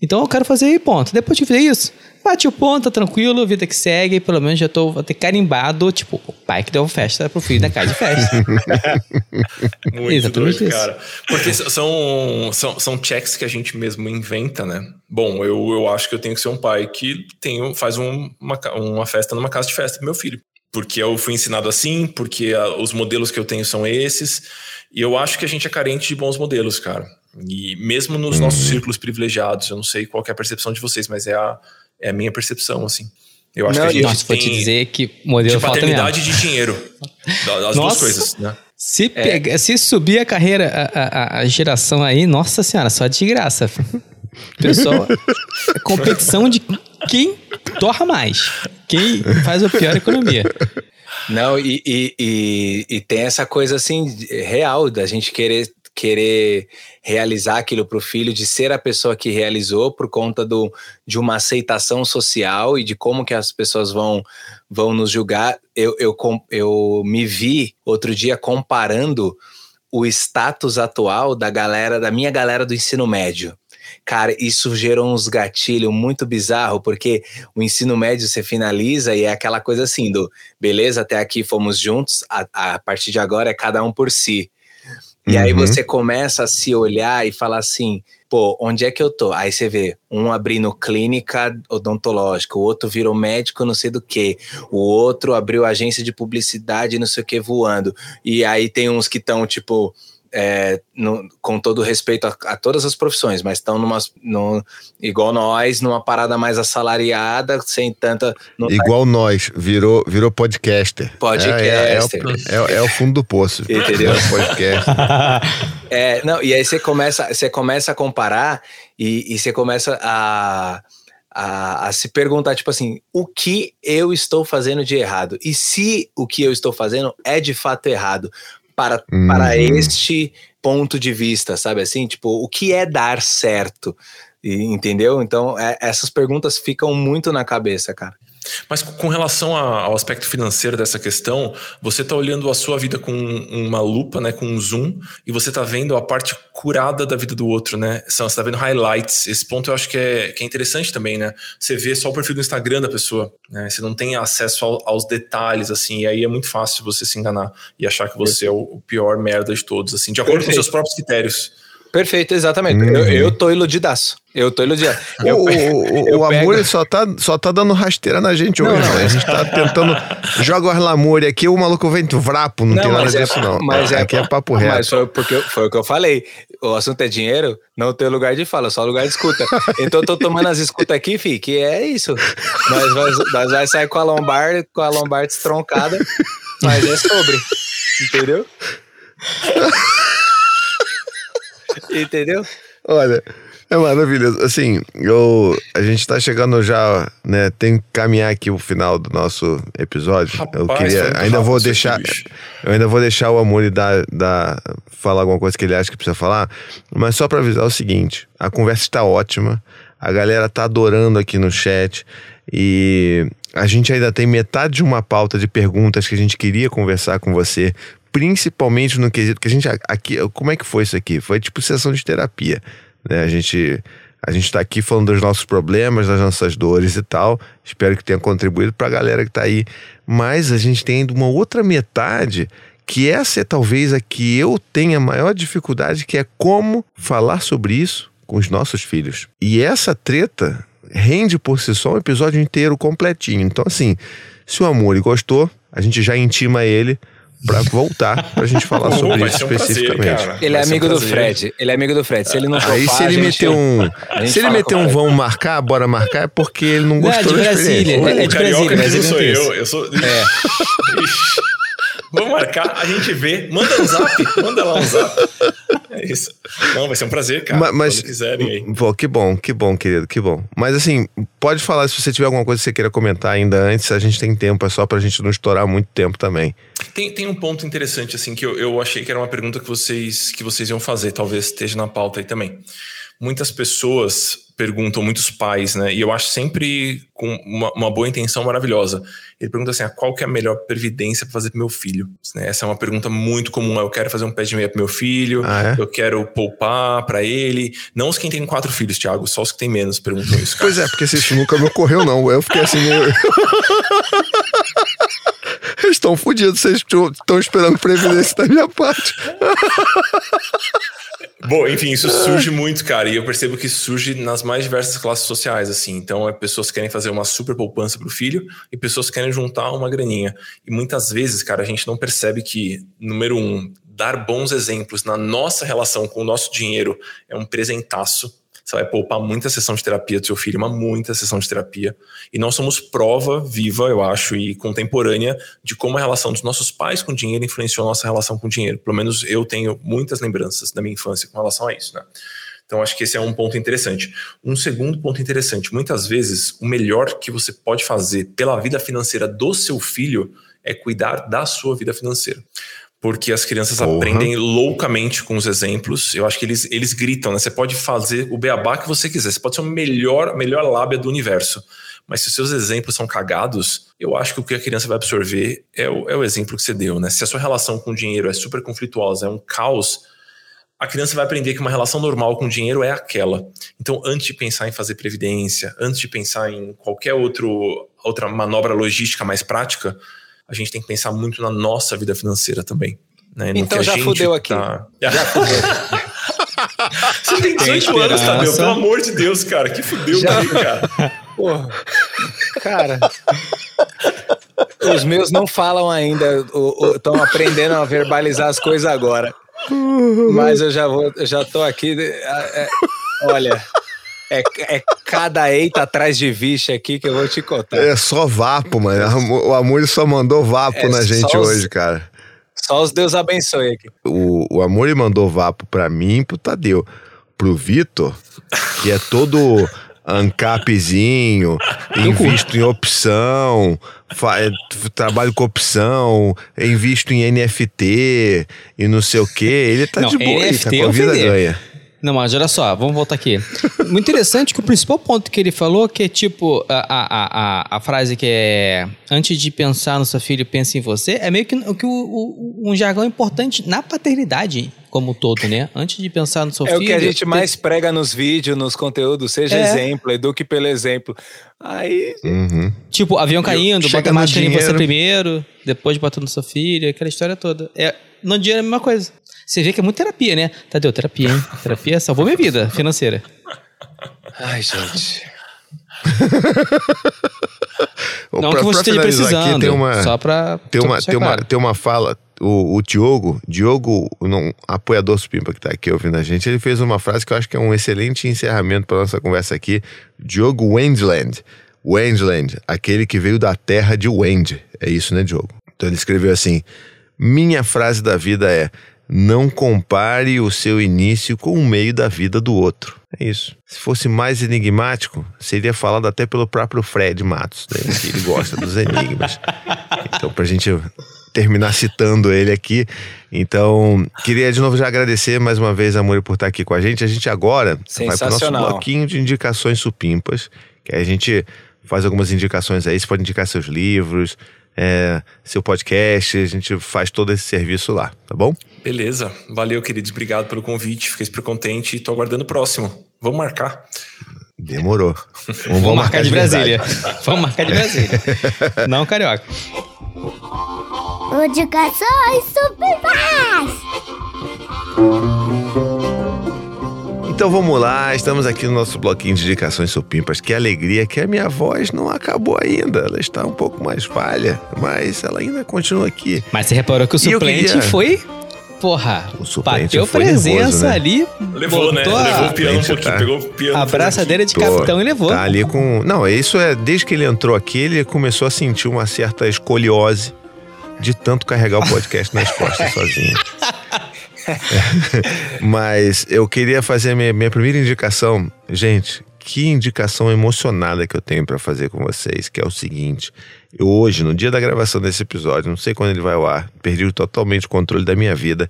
Então eu quero fazer aí ponto. Depois que fizer isso, bate o ponto, tá tranquilo, vida que segue, pelo menos já tô ter carimbado, tipo, o pai que deu festa pro filho da casa de festa. [laughs] Muito Exatamente doido, cara. Porque são, são, são checks que a gente mesmo inventa, né? Bom, eu, eu acho que eu tenho que ser um pai que tem, faz um, uma, uma festa numa casa de festa pro meu filho. Porque eu fui ensinado assim, porque a, os modelos que eu tenho são esses. E eu acho que a gente é carente de bons modelos, cara. E mesmo nos nossos círculos privilegiados, eu não sei qual é a percepção de vocês, mas é a, é a minha percepção, assim. Eu acho não, que a gente nossa, tem... te dizer que modelo de paternidade de dinheiro. As nossa, duas coisas, né? Se, é. pega, se subir a carreira, a, a, a, geração aí, nossa senhora, só de graça. [laughs] Pessoal, é competição de quem torra mais, quem faz a pior economia. Não, e, e, e, e, tem essa coisa assim, real, da gente querer querer realizar aquilo para o filho, de ser a pessoa que realizou por conta do, de uma aceitação social e de como que as pessoas vão, vão nos julgar. Eu, eu, eu me vi outro dia comparando o status atual da galera, da minha galera do ensino médio. Cara, isso gerou uns gatilhos muito bizarro, porque o ensino médio você finaliza e é aquela coisa assim do beleza, até aqui fomos juntos, a, a partir de agora é cada um por si. E uhum. aí você começa a se olhar e falar assim, pô, onde é que eu tô? Aí você vê, um abrindo clínica odontológica, o outro virou médico não sei do que, o outro abriu agência de publicidade não sei o que voando. E aí tem uns que estão, tipo, é, no, com todo respeito a, a, todas as profissões, mas estão numa, no, igual nós, numa parada mais assalariada, sem tanta. Igual tá... nós, virou, virou podcaster. Podcaster. É, é, é, é, o fundo do poço. Entendeu? [laughs] é, não, e aí você começa, você começa a comparar e, e você começa a, a, a se perguntar, tipo assim, o que eu estou fazendo de errado? E se o que eu estou fazendo é de fato errado? Para, uhum. para este ponto de vista, sabe assim? Tipo, o que é dar certo? E, entendeu? Então, é, essas perguntas ficam muito na cabeça, cara. Mas com relação ao aspecto financeiro dessa questão, você está olhando a sua vida com uma lupa, né, com um zoom, e você está vendo a parte curada da vida do outro, né? Você está vendo highlights. Esse ponto eu acho que é, que é interessante também, né? Você vê só o perfil do Instagram da pessoa, né? Você não tem acesso ao, aos detalhes, assim, e aí é muito fácil você se enganar e achar que você é o, o pior merda de todos, assim, de acordo Perfeito. com seus próprios critérios. Perfeito, exatamente. Uhum. Eu, eu tô iludidaço. Eu tô iludido. Eu, o, o, [laughs] eu o amor só tá, só tá dando rasteira na gente Não, hoje, não. né? A gente tá tentando. Joga o Arlamore aqui, o maluco vem do vrapo, não, tem nada é- disso, não. Mas é, aqui é papo reto. Mas foi, porque, foi o que eu falei. O assunto é dinheiro, não tem lugar de fala, só lugar de escuta. Então eu tô tomando as escutas aqui, fi, que é isso. Nós vai, nós vai sair com a lombar, com a lombar destroncada, mas é sobre. Entendeu? Entendeu? Olha, é maravilhoso. Assim, eu, a gente tá chegando já, né? Tem que caminhar aqui o final do nosso episódio. eu Rapaz, queria. foi muito Ainda vou deixar. eu ainda vou deixar o Amor dar, dar, falar alguma coisa que ele acha que precisa falar. Mas só pra avisar o seguinte: a conversa está ótima. A galera tá adorando aqui no chat. E a gente ainda tem metade de uma pauta de perguntas que a gente queria conversar com você. Principalmente no quesito que a gente aqui, como é que foi isso aqui? Foi tipo sessão de terapia, né? A gente a gente tá aqui falando dos nossos problemas, das nossas dores e tal. Espero que tenha contribuído pra galera que tá aí. Mas a gente tem ainda uma outra metade que essa é talvez a que eu tenha maior dificuldade, que é como falar sobre isso com os nossos filhos. E essa treta rende por si só um episódio inteiro completinho. Então, assim, se o amor gostou, a gente já intima ele pra voltar pra gente falar Pô, sobre isso um prazer, especificamente. cara. Ele é ser um amigo do prazer. Fred. Ele é amigo do Fred. Se ele não Aí topar, se ele meter um, se ele meter um vão marcar, bora marcar, é porque ele não Não, é gostou de da experiência. Brasília. É O de carioca Brasília, mas sou ele não eu. Eu sou. Ixi. Vamos marcar, a gente vê. Manda um zap, manda lá um zap. É isso. Não, vai ser um prazer, cara. Ma- mas, Quando quiserem aí. Pô, que bom, que bom, querido, que bom. Mas assim, pode falar se você tiver alguma coisa que você queira comentar ainda antes, a gente tem tempo, é só pra gente não estourar muito tempo também. Tem, tem um ponto interessante, assim, que eu, eu achei que era uma pergunta que vocês, que vocês iam fazer, talvez esteja na pauta aí também. Muitas pessoas perguntam, muitos pais, né? E eu acho sempre com uma, uma boa intenção maravilhosa. Ele pergunta assim: ah, qual que é a melhor previdência para fazer pro meu filho? Né? Essa é uma pergunta muito comum. Eu quero fazer um pé de meia pro meu filho, Ah, é? eu quero poupar para ele. Não os que têm quatro filhos, Thiago, só os que têm menos perguntam isso. Cara. Pois é, porque isso nunca me ocorreu, não. Eu fiquei assim meio. [laughs] Eles estão fodidos, vocês estão esperando previdência da minha parte. [laughs] Bom, enfim, isso surge muito, cara, e eu percebo que isso surge nas mais diversas classes sociais, assim. Então, é pessoas que querem fazer uma super poupança pro filho e pessoas que querem juntar uma graninha. E muitas vezes, cara, a gente não percebe que, número um, dar bons exemplos na nossa relação com o nosso dinheiro é um presentaço. Você vai poupar muita sessão de terapia do seu filho, uma muita sessão de terapia. E nós somos prova viva, eu acho, e contemporânea de como a relação dos nossos pais com dinheiro influenciou a nossa relação com dinheiro. Pelo menos eu tenho muitas lembranças da minha infância com relação a isso, né? Então acho que esse é um ponto interessante. Um segundo ponto interessante, muitas vezes o melhor que você pode fazer pela vida financeira do seu filho é cuidar da sua vida financeira porque as crianças Porra. aprendem loucamente com os exemplos. Eu acho que eles, eles gritam, né? Você pode fazer o beabá que você quiser, você pode ser o melhor, melhor lábia do universo. Mas se os seus exemplos são cagados, eu acho que o que a criança vai absorver é o, é o exemplo que você deu, né? Se a sua relação com o dinheiro é super conflituosa, é um caos, a criança vai aprender que uma relação normal com o dinheiro é aquela. Então, antes de pensar em fazer previdência, antes de pensar em qualquer outro, outra manobra logística mais prática, a gente tem que pensar muito na nossa vida financeira também. Né? No Então que a já gente fudeu aqui. tá- [laughs] Você tem 18 anos, Tadeu, pelo amor de Deus, cara. Que fudeu Já. daí, cara. Porra. Cara. Os meus não falam ainda, estão aprendendo a verbalizar as coisas agora. Mas eu já vou, eu já tô aqui. é, é, olha, é, é cada eita atrás de vixe aqui que eu vou te contar. É só vapo, mano. O amor só mandou vapo É na gente os- hoje, cara. Só os Deus abençoe aqui. O, o amor mandou vapo pra mim e pro Tadeu. Pro Vitor, que é todo ancapzinho, [laughs] invisto em opção, é, trabalho com opção, invisto em NFT e não sei o que. Ele tá Não, de boa, aí, tá NFT com a vida ofender. ganha. Não, mas olha só, vamos voltar aqui. Muito interessante que o principal ponto que ele falou que é tipo a, a, a, a frase que é antes de pensar no seu filho, pense em você, é meio que, o- que o, o- um jargão importante na paternidade como um todo, né? Antes de pensar no seu É o filho. que a gente tem- mais prega nos vídeos, nos conteúdos, seja É. exemplo, eduque pelo exemplo. Aí, Uhum. Tipo, avião caindo, bota a máscara em você primeiro, depois bota no seu filho, aquela história toda. É, no dinheiro é a mesma coisa. Você vê que é muito terapia, né? Tadeu, terapia, hein? [laughs] Terapia salvou minha vida financeira. Ai, gente. [laughs] Não Pra- que você esteja finalizar aqui, precisando, tem uma, só pra tem uma, tem uma, tem uma fala, o, o Diogo, Diogo, não, apoiador Supimpa que tá aqui ouvindo a gente, ele fez uma frase que eu acho que é um excelente encerramento para nossa conversa aqui. Diogo Wendland. Wendland, aquele que veio da terra de Wend. É isso, né, Diogo? Então ele escreveu assim: Minha frase da vida é: não compare o seu início com o meio da vida do outro. É isso. Se fosse mais enigmático, seria falado até pelo próprio Fred Matos, né, que ele gosta dos enigmas. Então, pra gente terminar citando ele aqui. Então, queria de novo já agradecer mais uma vez a Muri por estar aqui com a gente. A gente agora vai pro nosso Sensacional. bloquinho de indicações supimpas, que a gente faz algumas indicações aí. Você pode indicar seus livros, é, seu podcast, a gente faz todo esse serviço lá, tá bom? Beleza. Valeu, queridos. Obrigado pelo convite. Fiquei super contente e tô aguardando o próximo. Vamos marcar. Demorou. [laughs] Vamos, Vamos marcar de verdade. Brasília. [laughs] Vamos marcar de Brasília. Não, carioca. Indicações supimpas! Então vamos lá, estamos aqui no nosso bloquinho de indicações supimpas. Que alegria que a minha voz não acabou ainda. Ela está um pouco mais falha, mas ela ainda continua aqui. Mas você reparou que o E suplente queria- foi. Porra, O bateu foi presença nervoso, né? ali. Levou, né? a- Levou o piano um pouquinho. tá. Pegou o piano. A braçadeira de Tô. capitão e levou. Tá ali com. Não, isso é. Desde que ele entrou aqui, ele começou a sentir uma certa escoliose de tanto carregar o podcast nas costas [laughs] sozinho. [laughs] Mas eu queria fazer minha, minha primeira indicação. Gente, que indicação emocionada que eu tenho pra fazer com vocês, que é o seguinte. Eu hoje, no dia da gravação desse episódio, não sei quando ele vai ao ar, perdi totalmente o controle da minha vida.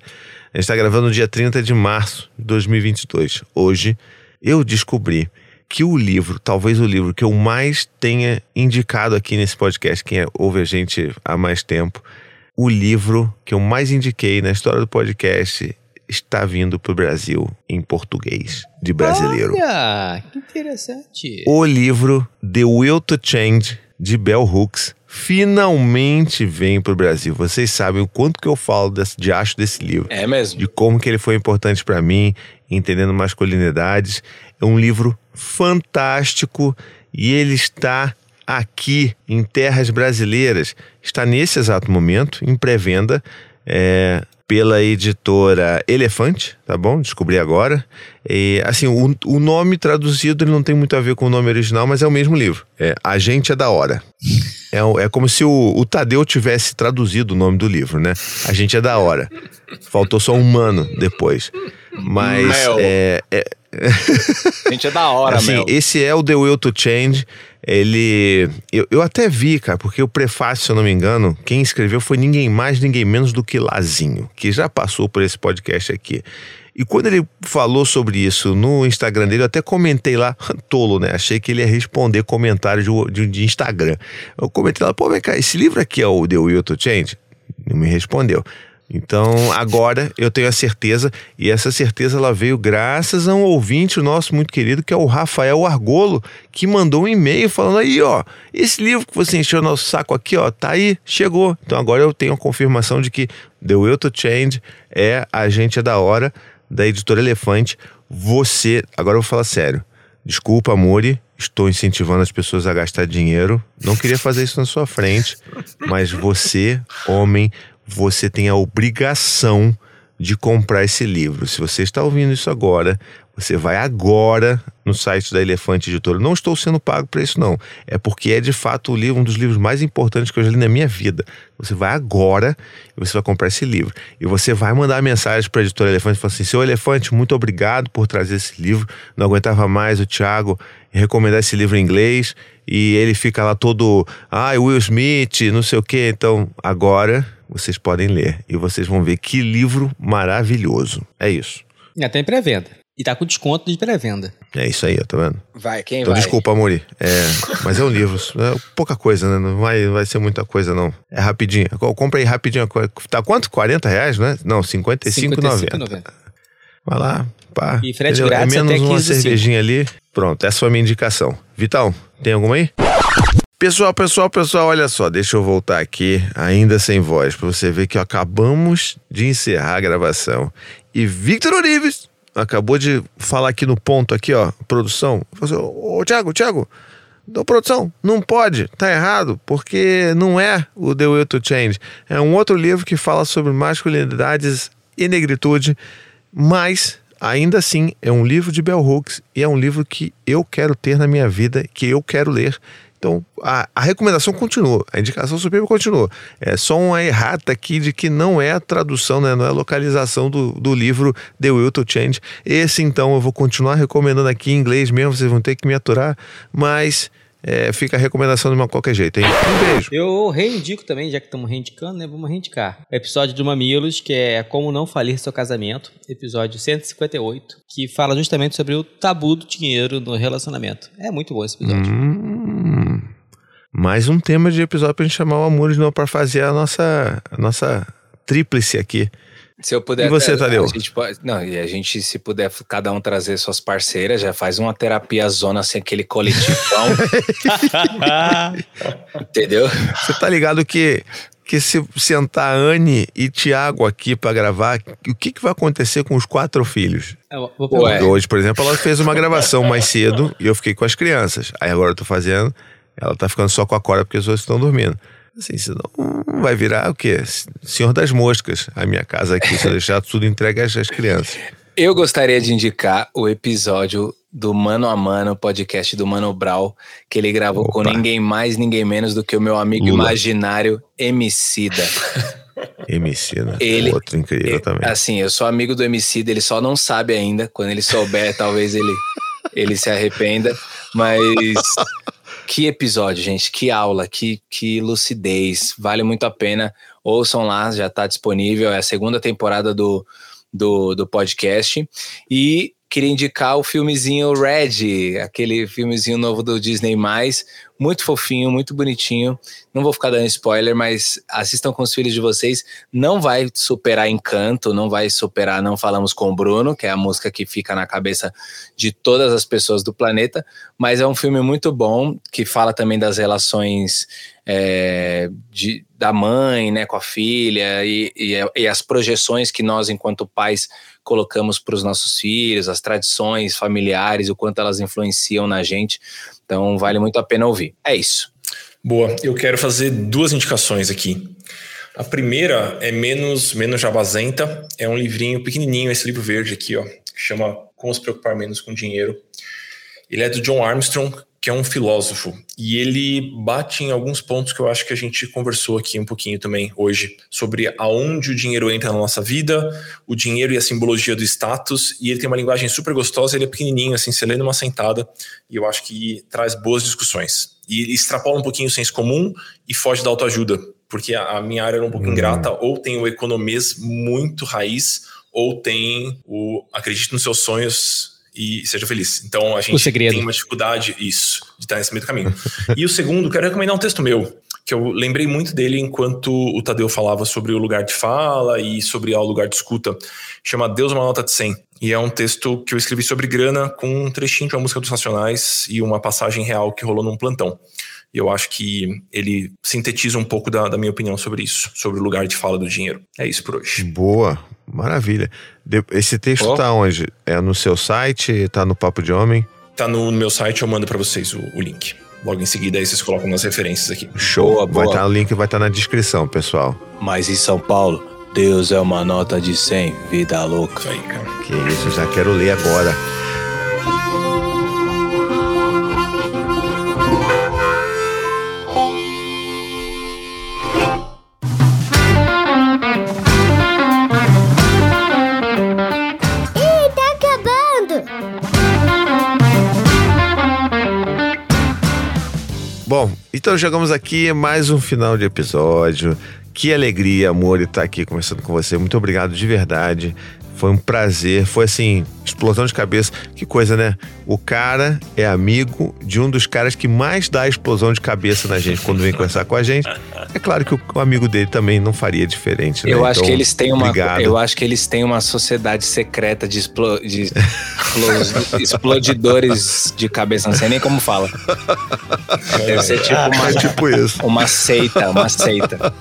A gente está gravando no dia 30 de março de 2022. Hoje, eu descobri que o livro, talvez o livro que eu mais tenha indicado aqui nesse podcast, quem é- ouve a gente há mais tempo, o livro que eu mais indiquei na história do podcast está vindo para o Brasil em português, de brasileiro. Olha, que interessante. O livro The Will to Change, de Bell Hooks, finalmente vem para o Brasil. Vocês sabem o quanto que eu falo desse, de acho desse livro É mesmo. de como que ele foi importante para mim, entendendo masculinidades. É um livro fantástico e ele está aqui em terras brasileiras. Está nesse exato momento em pré-venda é, pela editora Elefante, tá bom? Descobri agora. E, assim, o, o nome traduzido ele não tem muito a ver com o nome original, mas é o mesmo livro. É A Gente é da Hora. É, é como se o, o Tadeu tivesse traduzido o nome do livro, né? A gente é da hora. Faltou só um mano depois. Mas Mel. é, é- [laughs] Gente, é da hora, assim, meu. esse é o The Will to Change. Ele. Eu, eu até vi, cara, porque o prefácio, se eu não me engano, quem escreveu foi ninguém mais, ninguém menos do que Lazinho, que já passou por esse podcast aqui. E quando ele falou sobre isso no Instagram dele, eu até comentei lá, [laughs] tolo, né? Achei que ele ia responder comentário de, de, Instagram. Eu comentei lá, pô, vem cá, esse livro aqui é o The Will to Change? Não me respondeu. Então, agora eu tenho a certeza, e essa certeza ela veio graças a um ouvinte nosso muito querido, que é o Rafael Argolo, que mandou um e-mail falando aí, ó, esse livro que você encheu nosso saco aqui, ó, tá aí, chegou. Então agora eu tenho a confirmação de que The Will to Change é a gente é da hora da editora Elefante. Você, agora eu vou falar sério. Desculpa, Amore, estou incentivando as pessoas a gastar dinheiro. Não queria fazer isso na sua frente, mas você, homem, você tem a obrigação de comprar esse livro. Se você está ouvindo isso agora, você vai agora no site da Elefante Editora. Não estou sendo pago para isso, não. É porque é de fato livro, um dos livros mais importantes que eu já li na minha vida. Você vai agora e você vai comprar esse livro. E você vai mandar mensagem para a Editora Elefante e falar assim: Seu Elefante, muito obrigado por trazer esse livro. Não aguentava mais o Thiago recomendar esse livro em inglês. E ele fica lá todo, ah, Will Smith, não sei o quê. Então, agora vocês podem ler e vocês vão ver que livro maravilhoso. É isso. Já tem pré-venda. E tá com desconto de pré-venda. É isso aí, ó, tá vendo? Vai, quem Então vai? desculpa, Amori. É, mas é um livro. É pouca coisa, né? Não vai, vai ser muita coisa, não. É rapidinho. Co- Compra aí rapidinho. Tá quanto? 40 reais, né? Não, 55,90. 55,90. Vai lá, pá. E frete entendeu? grátis É menos até uma 15,5. cervejinha ali. Pronto, essa foi a minha indicação. Vitão, tem alguma aí? Pessoal, pessoal, pessoal, olha só, deixa eu voltar aqui, ainda sem voz, para você ver que acabamos de encerrar a gravação. E Victor Orives acabou de falar aqui no ponto, aqui, ó, produção. Falou assim, ô, Thiago, Thiago, da produção, não pode, tá errado, porque não é o The Will to Change. É um outro livro que fala sobre masculinidades e negritude, mas ainda assim é um livro de Bell Hooks e é um livro que eu quero ter na minha vida, que eu quero ler. Então, a, a recomendação continua, a indicação suprema continua. É só uma errata aqui de que não é a tradução, né? não é a localização do, do livro The Will to Change. Esse, então, eu vou continuar recomendando aqui em inglês mesmo, vocês vão ter que me aturar, mas é, fica a recomendação de uma qualquer jeito, hein? Um beijo. Eu reindico também, já que estamos reindicando, né? Vamos reindicar. Episódio do Mamilos, que é Como Não Falir Seu Casamento, episódio 158, que fala justamente sobre o tabu do dinheiro no relacionamento. É muito bom esse episódio. Hum, mais um tema de episódio pra gente chamar o Amor de novo pra fazer a nossa, a nossa tríplice aqui. Se eu puder. E você, Tadeu? A gente pode, não, e a gente, se puder, cada um trazer suas parceiras, já faz uma terapia zona assim, aquele coletivão. [laughs] entendeu? Você tá ligado que, que se sentar Anne e Tiago aqui pra gravar, o que, que vai acontecer com os quatro filhos? Eu vou Ué. perguntar. Hoje, por exemplo, ela fez uma gravação mais cedo e eu fiquei com as crianças. Aí agora eu tô fazendo, ela tá ficando só com a Cora porque os outros estão dormindo. Assim, senão vai virar o quê? Senhor das moscas, a minha casa aqui, se eu deixar tudo entregue às, às crianças. Eu gostaria de indicar o episódio do Mano a Mano, podcast do Mano Brau, que ele gravou com Opa. ninguém mais, ninguém menos do que o meu amigo Lula. imaginário Emicida. [laughs] MC, né? Ele- Outro incrível também. Assim, eu sou amigo do Emicida, ele só não sabe ainda. Quando ele souber, talvez ele, ele se arrependa. Mas que episódio, gente. Que aula, que, que lucidez. Vale muito a pena. Ouçam lá, já está disponível. É a segunda temporada do, do, do podcast. E queria indicar o filmezinho Red, aquele filmezinho novo do Disney+, muito fofinho, muito bonitinho. Não vou ficar dando spoiler, mas assistam com os filhos de vocês. Não vai superar Encanto, não vai superar Não Falamos com o Bruno, que é a música que fica na cabeça de todas as pessoas do planeta, mas é um filme muito bom, que fala também das relações é, de, da mãe né, com a filha e, e, e as projeções que nós, enquanto pais, colocamos para os nossos filhos, as tradições familiares, o quanto elas influenciam na gente. Então, vale muito a pena ouvir. É isso. Boa, eu quero fazer duas indicações aqui. A primeira é menos menos jabazenta, é um livrinho pequenininho, esse livro verde aqui, ó, que chama Como se preocupar menos com dinheiro. Ele é do John Armstrong, que é um filósofo, e ele bate em alguns pontos que eu acho que a gente conversou aqui um pouquinho também hoje, sobre aonde o dinheiro entra na nossa vida, o dinheiro e a simbologia do status, e ele tem uma linguagem super gostosa, ele é pequenininho, assim, você lê numa sentada, e eu acho que traz boas discussões. E ele extrapola um pouquinho o senso comum e foge da autoajuda, porque a, minha área era um pouco ingrata, ou tem o economês muito raiz, ou tem o acredite nos seus sonhos e seja feliz. Então a gente tem uma dificuldade, isso, de estar nesse meio do caminho. e o segundo, quero recomendar um texto meu, que eu lembrei muito dele enquanto o Tadeu falava sobre o lugar de fala e sobre o lugar de escuta. Chama Deus uma nota de 100. E é um texto que eu escrevi sobre grana com um trechinho de uma música dos Racionais e uma passagem real que rolou num plantão. E eu acho que ele sintetiza um pouco da, da minha opinião sobre isso, sobre o lugar de fala do dinheiro. É isso por hoje. Boa, maravilha. Esse texto Ó. tá onde? É no seu site? Tá no Papo de Homem? Tá no meu site, eu mando para vocês o, o link. Logo em seguida, aí vocês colocam nas referências aqui. Show. Boa, vai boa. estar o link vai estar na descrição, pessoal. Mas em São Paulo, Deus é uma nota de 100, vida louca. Isso aí, cara. Que isso, já quero ler agora. Então chegamos aqui mais um final de episódio. Que alegria, amor, estar aqui conversando com você. Muito obrigado de verdade. Foi um prazer. Foi assim, explosão de cabeça. Que coisa, né? O cara é amigo de um dos caras que mais dá explosão de cabeça na gente quando vem conversar com a gente. É claro que o, amigo dele também não faria diferente, né? Eu acho Então, que eles têm uma. obrigado. Eu acho que eles têm uma sociedade secreta de, explo- de explo- explodidores de cabeça, não sei nem como fala. Deve ser tipo uma, É tipo isso. uma seita, uma seita.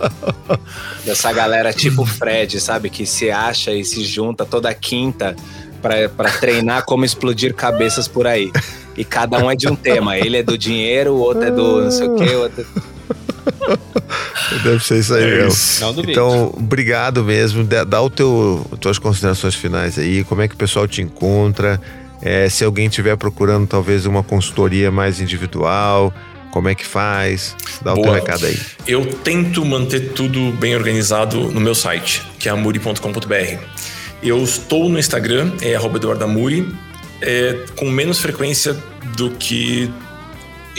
Dessa galera tipo Fred, sabe? Que se acha e se junta toda quinta pra, pra treinar como explodir cabeças por aí. E cada um é de um tema. Ele é do dinheiro, o outro é do não sei o quê, o outro. [laughs] Deve ser isso aí É mesmo. isso. Não duvido. Então, obrigado mesmo. Dá, o teu, tuas considerações finais aí, como é que o pessoal te encontra. É, se alguém estiver procurando talvez uma consultoria mais individual, como é que faz? Dá o teu Boa. recado aí. Eu tento manter tudo bem organizado no meu site, que é amuri.com.br. Eu estou no Instagram, é arroba Eduardo Amuri, é, com menos frequência do que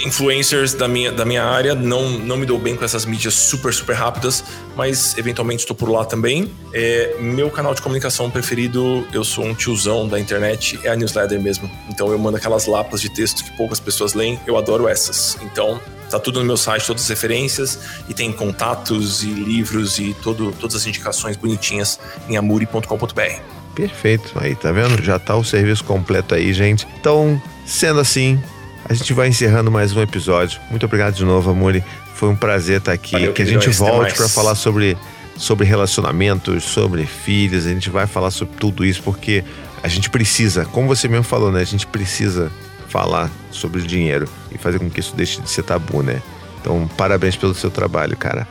influencers da minha, da minha área. Não, não me dou bem com essas mídias super, super rápidas, mas eventualmente estou por lá também. É, meu canal de comunicação preferido, eu sou um tiozão da internet, é a newsletter mesmo. Então eu mando aquelas lapas de texto que poucas pessoas leem, eu adoro essas. Então tá tudo no meu site, todas as referências, e tem contatos e livros e todo, todas as indicações bonitinhas em amuri.com.br. Perfeito. Aí, tá vendo? Já tá o serviço completo aí, gente. Então, sendo assim, a gente vai encerrando mais um episódio. Muito obrigado de novo, Amuri. Foi um prazer estar aqui. Valeu, que a gente volte para falar sobre, sobre relacionamentos, sobre filhos. A gente vai falar sobre tudo isso porque a gente precisa, como você mesmo falou, né? A gente precisa falar sobre dinheiro e fazer com que isso deixe de ser tabu, né? Então, parabéns pelo seu trabalho, cara.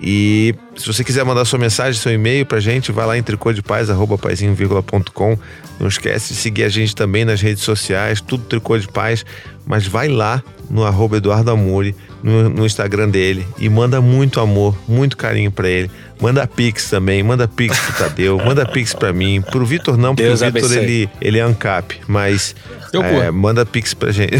E se você quiser mandar sua mensagem, seu e-mail pra gente, vai lá em tricôdepaz.com. Não esquece de seguir a gente também nas redes sociais, tudo Tricô de Paz. Mas vai lá no arroba Eduardo Amore, no, no Instagram dele, e manda muito amor, muito carinho pra ele. Manda pix também, manda pix pro Tadeu, [laughs] manda pix pra mim. Pro Vitor não, porque Deus o Vitor ele, ele é ANCAP, mas é, manda pix pra gente.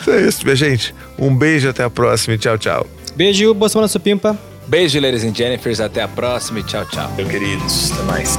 Isso [laughs] é isso, minha gente. Um beijo, até a próxima e tchau, tchau. Beijo, boa semana, supimpa. Beijo, ladies and Jennifers. Até a próxima e tchau, tchau. Meu queridos, até mais.